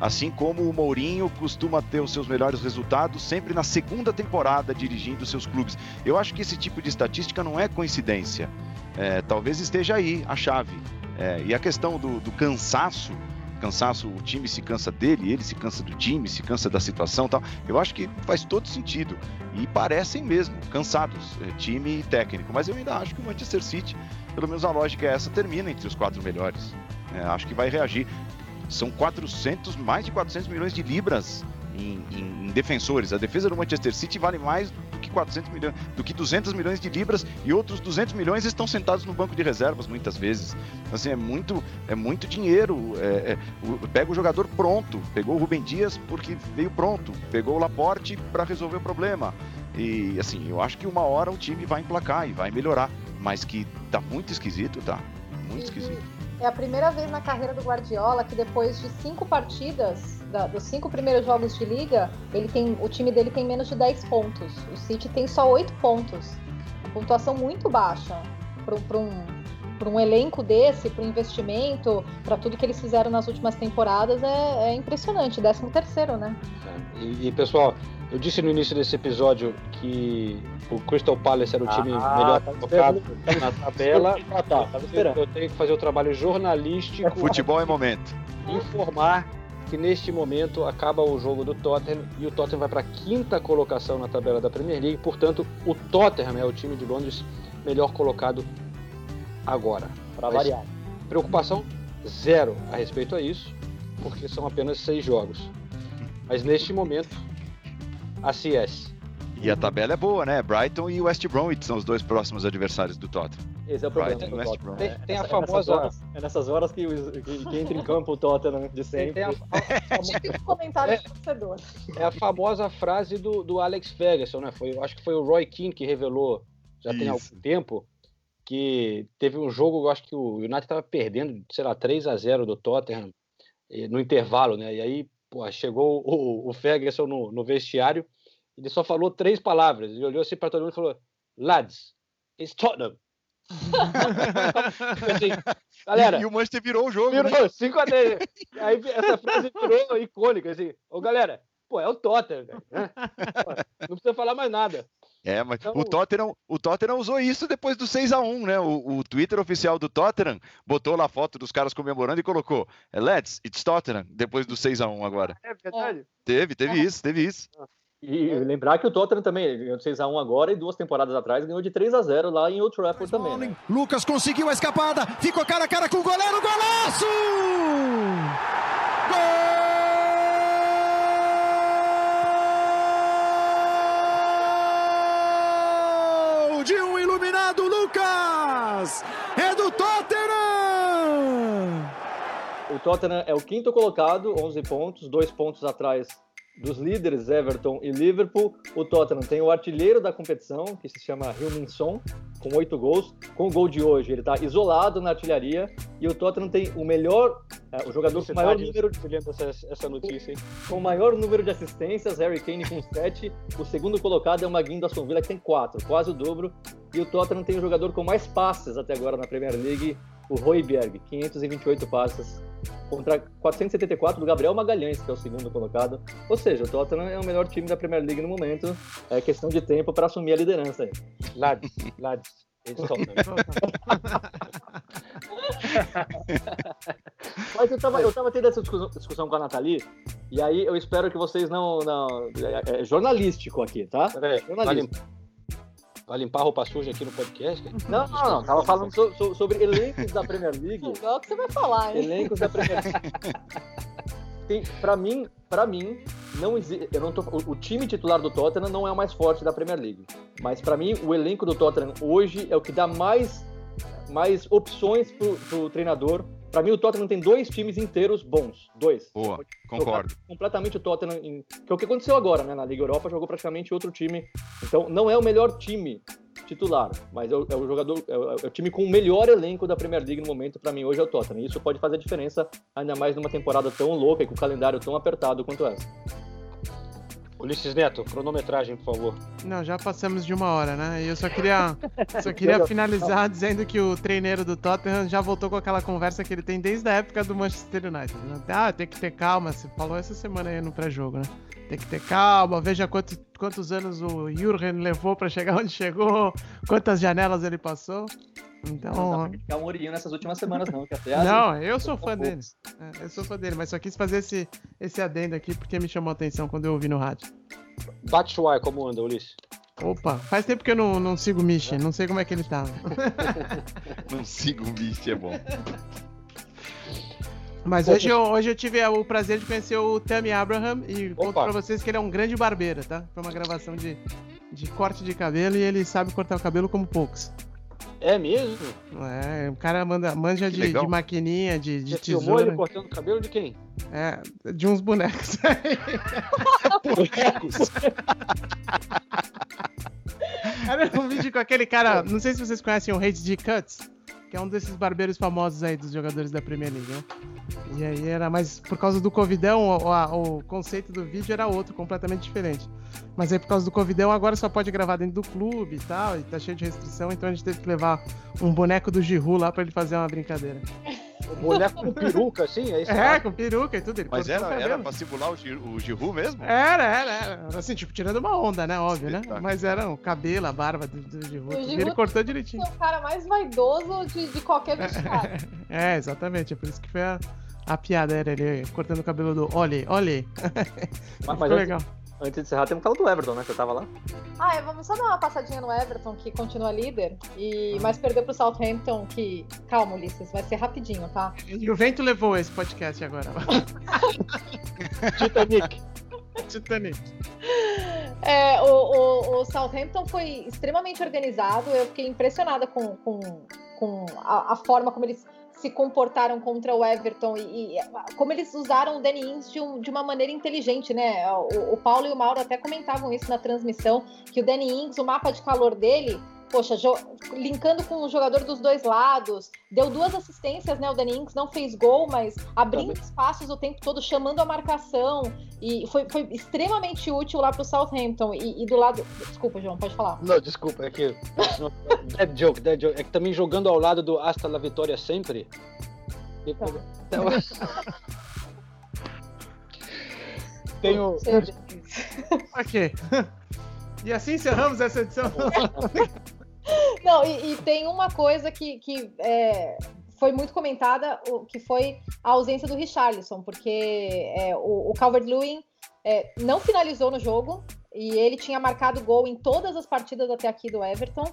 Assim como o Mourinho costuma ter os seus melhores resultados sempre na segunda temporada dirigindo seus clubes. Eu acho que esse tipo de estatística não é coincidência. É, talvez esteja aí a chave. É, e a questão do, do cansaço, cansaço, o time se cansa dele, ele se cansa do time, se cansa da situação tal. Eu acho que faz todo sentido. E parecem mesmo cansados, é, time e técnico. Mas eu ainda acho que o Manchester City, pelo menos a lógica é essa, termina entre os quatro melhores. É, acho que vai reagir. São 400, mais de 400 milhões de libras em, em- em defensores. A defesa do Manchester City vale mais do que 400 milhões, do que 200 milhões de libras e outros 200 milhões estão sentados no banco de reservas muitas vezes. Então, Assim, é muito, é muito dinheiro. é- é- o- pega o jogador pronto. Pegou o Rubem Dias porque veio pronto. Pegou o Laporte para resolver o problema. E assim, eu acho que uma hora o time vai emplacar e vai melhorar. Mas que tá muito esquisito, tá? Muito esquisito. É a primeira vez na carreira do Guardiola que depois de cinco partidas, da- dos cinco primeiros jogos de liga, ele tem, o time dele tem menos de 10 pontos. O City tem só 8 pontos. Pontuação muito baixa para um, pra um elenco desse, para o investimento, para tudo que eles fizeram nas últimas temporadas, é, é impressionante. 13 terceiro, né? E, e, pessoal, eu disse no início desse episódio que o Crystal Palace era o time Ah, melhor tava colocado na tabela. Ah, [laughs] tá, tava esperando. Eu tenho que fazer o trabalho jornalístico. Futebol é momento. Informar que neste momento acaba o jogo do Tottenham e o Tottenham vai para a quinta colocação na tabela da Premier League. Portanto, o Tottenham é o time de Londres melhor colocado agora. Pra Mas variar. Preocupação zero a respeito a isso, porque são apenas seis jogos. Mas neste momento, a CS. E a tabela é boa, né? Brighton e West Bromwich são os dois próximos adversários do Tottenham. Esse é o problema. Brighton e do West. Bromwich. Tem- tem a Essa- é famosa- nessas horas- é nessas horas que, os- que- que entra em campo o Tottenham de sempre. Tem a, comentário de torcedor. é a famosa frase do, do Alex Ferguson, né? Foi, acho que foi o Roy Keane que revelou já tem Isso. algum tempo que teve um jogo, eu acho que o United estava perdendo, sei lá, 3 a 0 do Tottenham no intervalo, né? E aí, pô, chegou o, o Ferguson no, no vestiário, ele só falou três palavras. Ele olhou assim para todo mundo e falou: Lads, it's Tottenham. [laughs] assim, galera, E, e o Manchester virou o jogo, virou né? 5 a 10. Aí essa frase virou icônica, assim. Ô, galera, pô, é o Tottenham, né? Não precisa falar mais nada. É, mas Então- o, Tottenham, o Tottenham usou isso depois do 6x1, né? O, o Twitter oficial do Tottenham botou lá a foto dos caras comemorando e colocou Let's, it's Tottenham, depois do 6x1 agora. É verdade. Teve, teve isso, teve isso. E lembrar que o Tottenham também ele ganhou de 6x1 agora e duas temporadas atrás ganhou de 3x0 lá em Old Trafford também, né? Lucas conseguiu a escapada, ficou cara a cara com o goleiro, golaço! Gol de um iluminado Lucas! É do Tottenham! O Tottenham é o quinto colocado, 11 pontos, dois pontos atrás dos líderes Everton e Liverpool. O Tottenham tem o artilheiro da competição, que se chama Heung-min Son, com oito gols. Com o gol de hoje, ele está isolado na artilharia. E o Tottenham tem o melhor, é, o jogador com o maior número de essa, essa notícia, hein? com o maior número de assistências, Harry Kane com 7. O segundo colocado é o Maguinho do Aston Villa, que tem 4, quase o dobro. E o Tottenham tem o jogador com mais passes até agora na Premier League, o Royberg, 528 passes, contra 474 do Gabriel Magalhães, que é o segundo colocado. Ou seja, o Tottenham é o melhor time da Premier League no momento. É questão de tempo para assumir a liderança aí. Lads, lads. [laughs] Mas eu tava, eu tava tendo essa discussão, discussão com a Nathalie, e aí eu espero que vocês não. não é, é jornalístico aqui, tá? Vai Jornalístico. limpar, vai limpar a roupa suja aqui no podcast? [laughs] Não, não, não. Tava falando so- so- sobre elencos da Premier League. [laughs] Igual que você vai falar, hein? Elencos da Premier League. [laughs] Tem, pra mim, para mim, não existe. Eu não tô, o, o time titular do Tottenham não é o mais forte da Premier League. Mas pra mim, o elenco do Tottenham hoje é o que dá mais, mais opções pro, pro treinador. Pra mim, o Tottenham tem dois times inteiros bons. Dois. Boa, concordo. Completamente o Tottenham. Em, que é o que aconteceu agora, né? Na Liga Europa jogou praticamente outro time. Então, não é o melhor time titular, mas é o, é o jogador, é o, é o time com o melhor elenco da Premier League no momento, pra mim, hoje é o Tottenham. E isso pode fazer diferença, ainda mais numa temporada tão louca e com o calendário tão apertado quanto essa. Ulisses Neto, cronometragem, por favor. Não, já passamos de uma hora, né? E eu só queria, só queria finalizar dizendo que o treineiro do Tottenham já voltou com aquela conversa que ele tem desde a época do Manchester United. né? Ah, tem que ter calma. Você falou essa semana aí no pré-jogo, né? Tem que ter calma, veja quantos, quantos anos o Jurgen levou pra chegar onde chegou, quantas janelas ele passou. Não dá Então, pra criticar o Mourinho nessas últimas semanas, não. Que até não, eu sou fã dele. É, eu sou fã dele, mas só quis fazer esse, esse adendo aqui porque me chamou a atenção quando eu ouvi no rádio. Batshuayi, como anda, Ulisses? Opa, faz tempo que eu não, não sigo o Michi, não sei como é que ele tá. [laughs] Não siga o bicho, é bom. Mas hoje eu, hoje eu tive o prazer de conhecer o Tammy Abraham e conto Opa. pra vocês que ele é um grande barbeiro, tá? Foi uma gravação de, de corte de cabelo e ele sabe cortar o cabelo como poucos. É mesmo? É, o cara manda, manja de, de maquininha, de, de Você filmou ele tesoura. cortando o cabelo de quem? É, de uns bonecos. Bonecos. Era um vídeo com aquele cara, não sei se vocês conhecem o HD Cuts, que é um desses barbeiros famosos aí dos jogadores da Premier League, né? E aí era, mas por causa do Covidão, o, a- o conceito do vídeo era outro, completamente diferente. Mas aí por causa do Covidão, agora só pode gravar dentro do clube e tal, e tá cheio de restrição, então a gente teve que levar um boneco do Giru lá pra ele fazer uma brincadeira. O boneco com peruca, assim? É, isso? É, com peruca e tudo, ele Mas era, era pra simular o, Gi- o Giroud mesmo? Era, era, era. Assim, tipo, tirando uma onda, né? Óbvio, né? Mas era o cabelo, a barba do, do e Giroud Ele cortou direitinho. É o cara mais vaidoso de, de qualquer vestiário. [laughs] É, exatamente. É por isso que foi a, a piada. Era ele cortando o cabelo do Olhe, olhe. [laughs] Mas, antes, legal. Antes de encerrar, temos que falar do Everton, né? Você tava lá. Ah, é, vamos só dar uma passadinha no Everton, que continua líder, e, mas perdeu pro Southampton, que... Calma, Ulisses, vai ser rapidinho, tá? E o vento levou esse podcast agora. [laughs] Titanic. Titanic. É, o, o- o Southampton foi extremamente organizado. Eu fiquei impressionada com, com, com a, a forma como eles se comportaram contra o Everton e, e como eles usaram o Danny Ings de, um- de uma maneira inteligente, né? O, o Paulo e o Mauro até comentavam isso na transmissão, que o Danny Ings, o mapa de calor dele, poxa, jo- linkando com o jogador dos dois lados, deu duas assistências, né? O Danny Ings não fez gol, mas abrindo espaços o tempo todo, chamando a marcação, e foi, foi extremamente útil lá pro Southampton. E, e do lado. Desculpa, João, pode falar. Não, desculpa, é que. Dead joke, dead joke. É que também jogando ao lado do Hasta la Vitória sempre. Então, [laughs] Tenho. ok. [laughs] E assim encerramos essa edição. [laughs] Não, e, e tem uma coisa que, que é, foi muito comentada, que foi a ausência do Richarlison, porque é, o, o Calvert-Lewin é, não finalizou no jogo e ele tinha marcado gol em todas as partidas até aqui do Everton.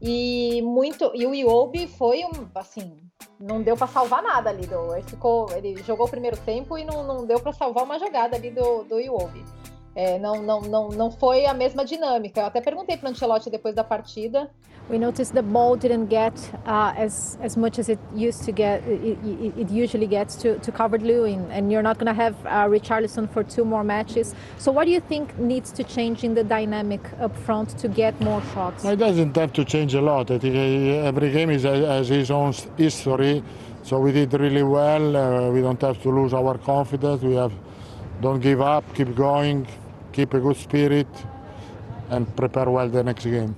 E muito e o Iwobi foi um assim, não deu para salvar nada ali do, ele ficou, ele jogou o primeiro tempo e não, não deu para salvar uma jogada ali do do Iwobi. É, não, não, não, não foi a mesma dinâmica. Eu até perguntei para o Ancelotti depois da partida. We noticed the ball didn't get uh, as as much as it used to get. It, it, it usually gets to to Calvert Lewin, and you're not going to have uh, Richarlison for two more matches. So, what do you think needs to change in the dynamic up front to get more shots? It doesn't have to change a lot. I think uh, every game is, has its own history. So we did really well. Uh, we don't have to lose our confidence. We have don't give up, keep going, keep a good spirit, and prepare well the next game.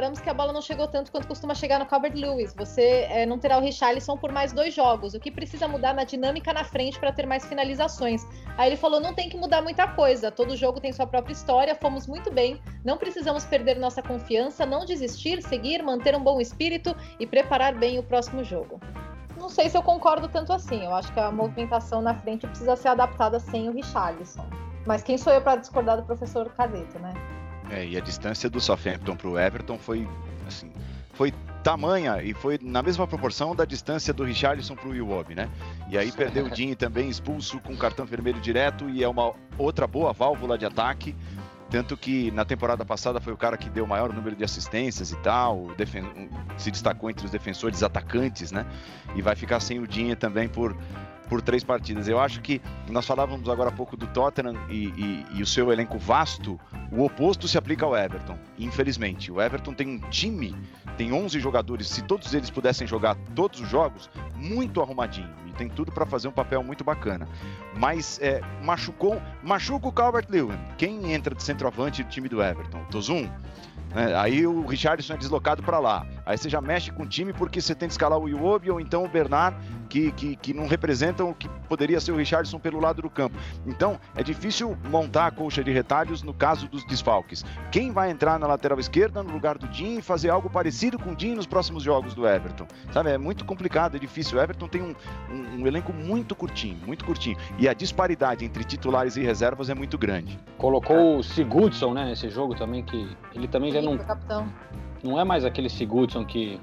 Reparamos que a bola não chegou tanto quanto costuma chegar no Calvert Lewis. Você eh, não terá o Richarlison por mais dois jogos. O que precisa mudar na dinâmica na frente para ter mais finalizações? Aí ele falou: não tem que mudar muita coisa. Todo jogo tem sua própria história. Fomos muito bem. Não precisamos perder nossa confiança, não desistir, seguir, manter um bom espírito e preparar bem o próximo jogo. Não sei se eu concordo tanto assim. Eu acho que a movimentação na frente precisa ser adaptada sem o Richarlison. Mas quem sou eu para discordar do professor Cadeto, né? É, e a distância do Southampton para o Everton foi assim, foi tamanha e foi na mesma proporção da distância do Richarlison para o Iwobi, né? E aí perdeu o [laughs] Dinho também expulso com cartão vermelho direto e é uma outra boa válvula de ataque. Tanto que na temporada passada foi o cara que deu o maior número de assistências e tal, se destacou entre os defensores atacantes, né? E vai ficar sem o Dinho também por, por três partidas. Eu acho que nós falávamos agora há pouco do Tottenham e, e- e o seu elenco vasto, o oposto se aplica ao Everton, infelizmente. O Everton tem um time, tem 11 jogadores, se todos eles pudessem jogar todos os jogos, muito arrumadinho. E tem tudo para fazer um papel muito bacana. Mas é, machucou, machuca o Calvert-Lewin. Quem entra de centroavante do time do Everton? Tozum? Né? aí o Richardson é deslocado para lá. Aí você já mexe com o time porque você tem que escalar o Iwobi ou então o Bernard, que, que, que não representam o que poderia ser o Richardson pelo lado do campo. Então, é difícil montar a colcha de retalhos no caso dos desfalques. Quem vai entrar na lateral esquerda no lugar do Jim e fazer algo parecido com o Jim nos próximos jogos do Everton? Sabe, é muito complicado, é difícil. O Everton tem um, um, um elenco muito curtinho, muito curtinho. E a disparidade entre titulares e reservas é muito grande. Colocou o Sigurdsson, né, nesse jogo também, que ele também já Sim, não, não é mais aquele Sigurdsson que,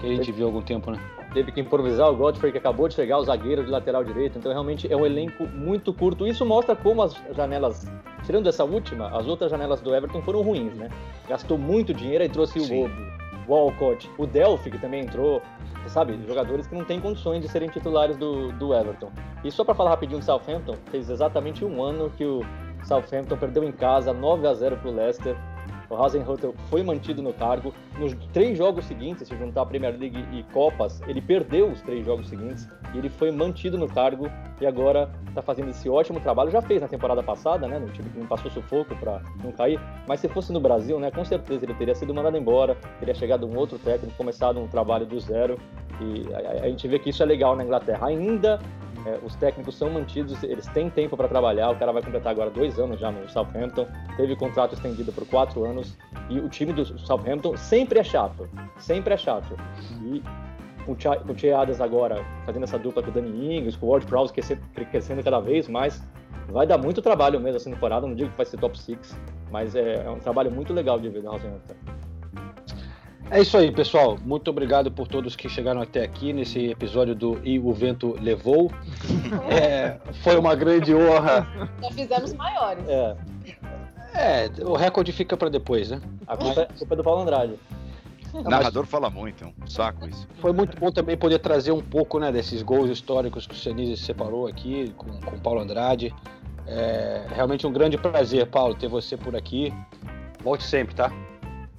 que a gente viu há algum tempo, né? Teve que improvisar o Godfrey, que acabou de chegar, o zagueiro de lateral direito. Então, realmente, é um elenco muito curto. Isso mostra como as janelas, tirando essa última, as outras janelas do Everton foram ruins, né? Gastou muito dinheiro e trouxe Sim. o Bobo, o Walcott, o Delphi, que também entrou. Você sabe, jogadores que não têm condições de serem titulares do, do Everton. E só para falar rapidinho do Southampton, fez exatamente um ano que o Southampton perdeu em casa 9 a 0 pro Leicester. O Hasenhuttl foi mantido no cargo. Nos três jogos seguintes, se juntar a Premier League e Copas, ele perdeu os três jogos seguintes e ele foi mantido no cargo e agora está fazendo esse ótimo trabalho. Já fez na temporada passada, né? No time que não passou sufoco para não cair. Mas se fosse no Brasil, né? Com certeza ele teria sido mandado embora, teria chegado um outro técnico, começado um trabalho do zero. E a, a gente vê que isso é legal na Inglaterra. Ainda é, os técnicos são mantidos, eles têm tempo para trabalhar. O cara vai completar agora dois anos já no Southampton, teve contrato estendido por quatro anos. E o time do Southampton sempre é chato, sempre é chato. E com o Che Adams agora fazendo essa dupla com o Danny Ings, com o Ward Prowse crescendo, crescendo cada vez mais, vai dar muito trabalho mesmo essa temporada. Não digo que vai ser top 6, mas é, é um trabalho muito legal de ver do Southampton. É isso aí, pessoal. Muito obrigado por todos que chegaram até aqui nesse episódio do E o Vento Levou. [laughs] É, foi uma grande honra. Já fizemos maiores. É, É, o recorde fica para depois, né? a culpa, é- a culpa é do Paulo Andrade. O narrador fala muito, é um saco isso. Foi muito bom também poder trazer um pouco né, desses gols históricos que o Senise separou aqui com, com o Paulo Andrade. É realmente um grande prazer, Paulo, ter você por aqui. Volte sempre, tá?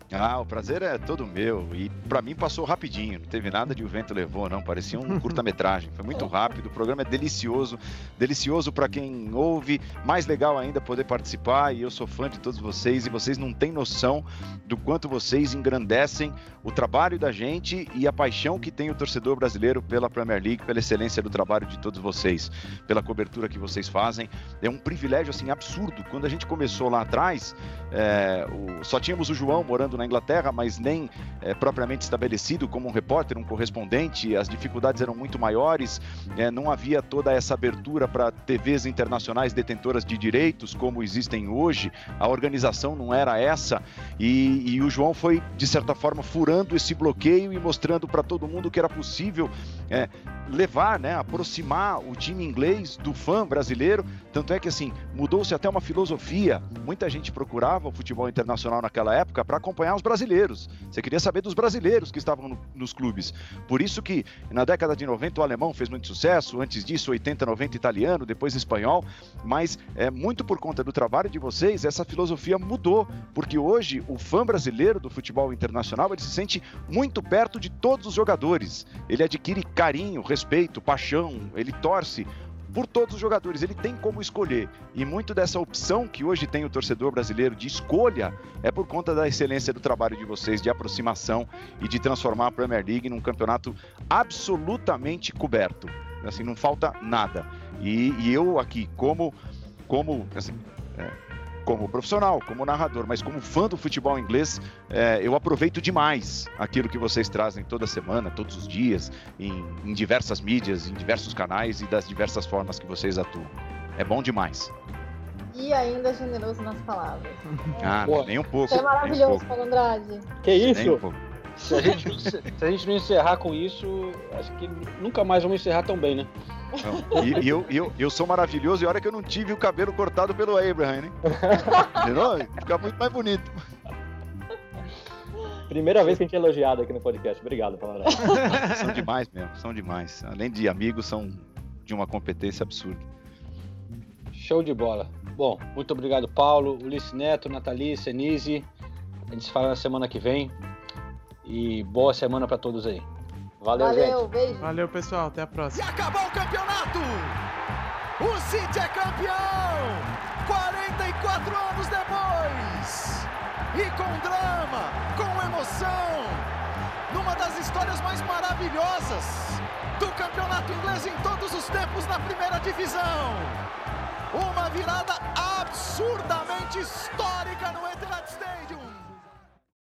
Ah, o prazer é todo meu. E pra mim passou rapidinho. Não teve nada de o vento levou, não. Parecia um [laughs] curta-metragem. Foi muito rápido. O programa é delicioso. Delicioso pra quem ouve. Mais legal ainda poder participar. E eu sou fã de todos vocês. E vocês não têm noção do quanto vocês engrandecem o trabalho da gente e a paixão que tem o torcedor brasileiro pela Premier League, pela excelência do trabalho de todos vocês, pela cobertura que vocês fazem. É um privilégio assim absurdo. Quando a gente começou lá atrás, é, o- só tínhamos o João morando na Inglaterra, mas nem é, propriamente estabelecido como um repórter, um correspondente. As dificuldades eram muito maiores, é, não havia toda essa abertura para TVs internacionais detentoras de direitos como existem hoje. A organização não era essa e, e o João foi de certa forma furando esse bloqueio e mostrando para todo mundo que era possível é, levar, né, aproximar o time inglês do fã brasileiro. Tanto é que assim mudou-se até uma filosofia. Muita gente procurava o futebol internacional naquela época para acompanhar os brasileiros. Você queria saber dos brasileiros que estavam no- nos clubes. Por isso que na década de 90 o alemão fez muito sucesso, antes disso 80, 90 italiano, depois espanhol, mas é muito por conta do trabalho de vocês, essa filosofia mudou, porque hoje o fã brasileiro do futebol internacional, ele se sente muito perto de todos os jogadores. Ele adquire carinho, respeito, paixão, ele torce por todos os jogadores, ele tem como escolher. E muito dessa opção que hoje tem o torcedor brasileiro de escolha é por conta da excelência do trabalho de vocês, de aproximação e de transformar a Premier League num campeonato absolutamente coberto. Assim, não falta nada. E, e eu aqui, como, como, assim, é, como profissional, como narrador, mas como fã do futebol inglês, é, eu aproveito demais aquilo que vocês trazem toda semana, todos os dias, em, em diversas mídias, em diversos canais e das diversas formas que vocês atuam. É bom demais. E ainda generoso nas palavras. Ah, Pô, nem um pouco. Você é um maravilhoso, pouco. Paulo Andrade. Que um isso? pouco. Se a, gente, não- se a gente não encerrar com isso, acho que nunca mais vamos encerrar tão bem, né? Não. E, e eu, eu, eu sou maravilhoso e olha que eu não tive o cabelo cortado pelo Abraham, hein? Entendeu? Fica muito mais bonito. Primeira vez que a gente é elogiado aqui no podcast. Obrigado, Paulo Andrade. São demais mesmo, são demais. Além de amigos, são de uma competência absurda. Show de bola. Bom, muito obrigado, Paulo, Ulisses Neto, Nathalie, Senise. A gente se fala na semana que vem. E boa semana pra todos aí. Valeu, gente. Valeu, beijo. Valeu, pessoal. Até a próxima. E acabou o campeonato! O City é campeão! 44 anos depois! E com drama, com emoção, vitórias mais maravilhosas do campeonato inglês em todos os tempos na primeira divisão. Uma virada absurdamente histórica no Etihad Stadium.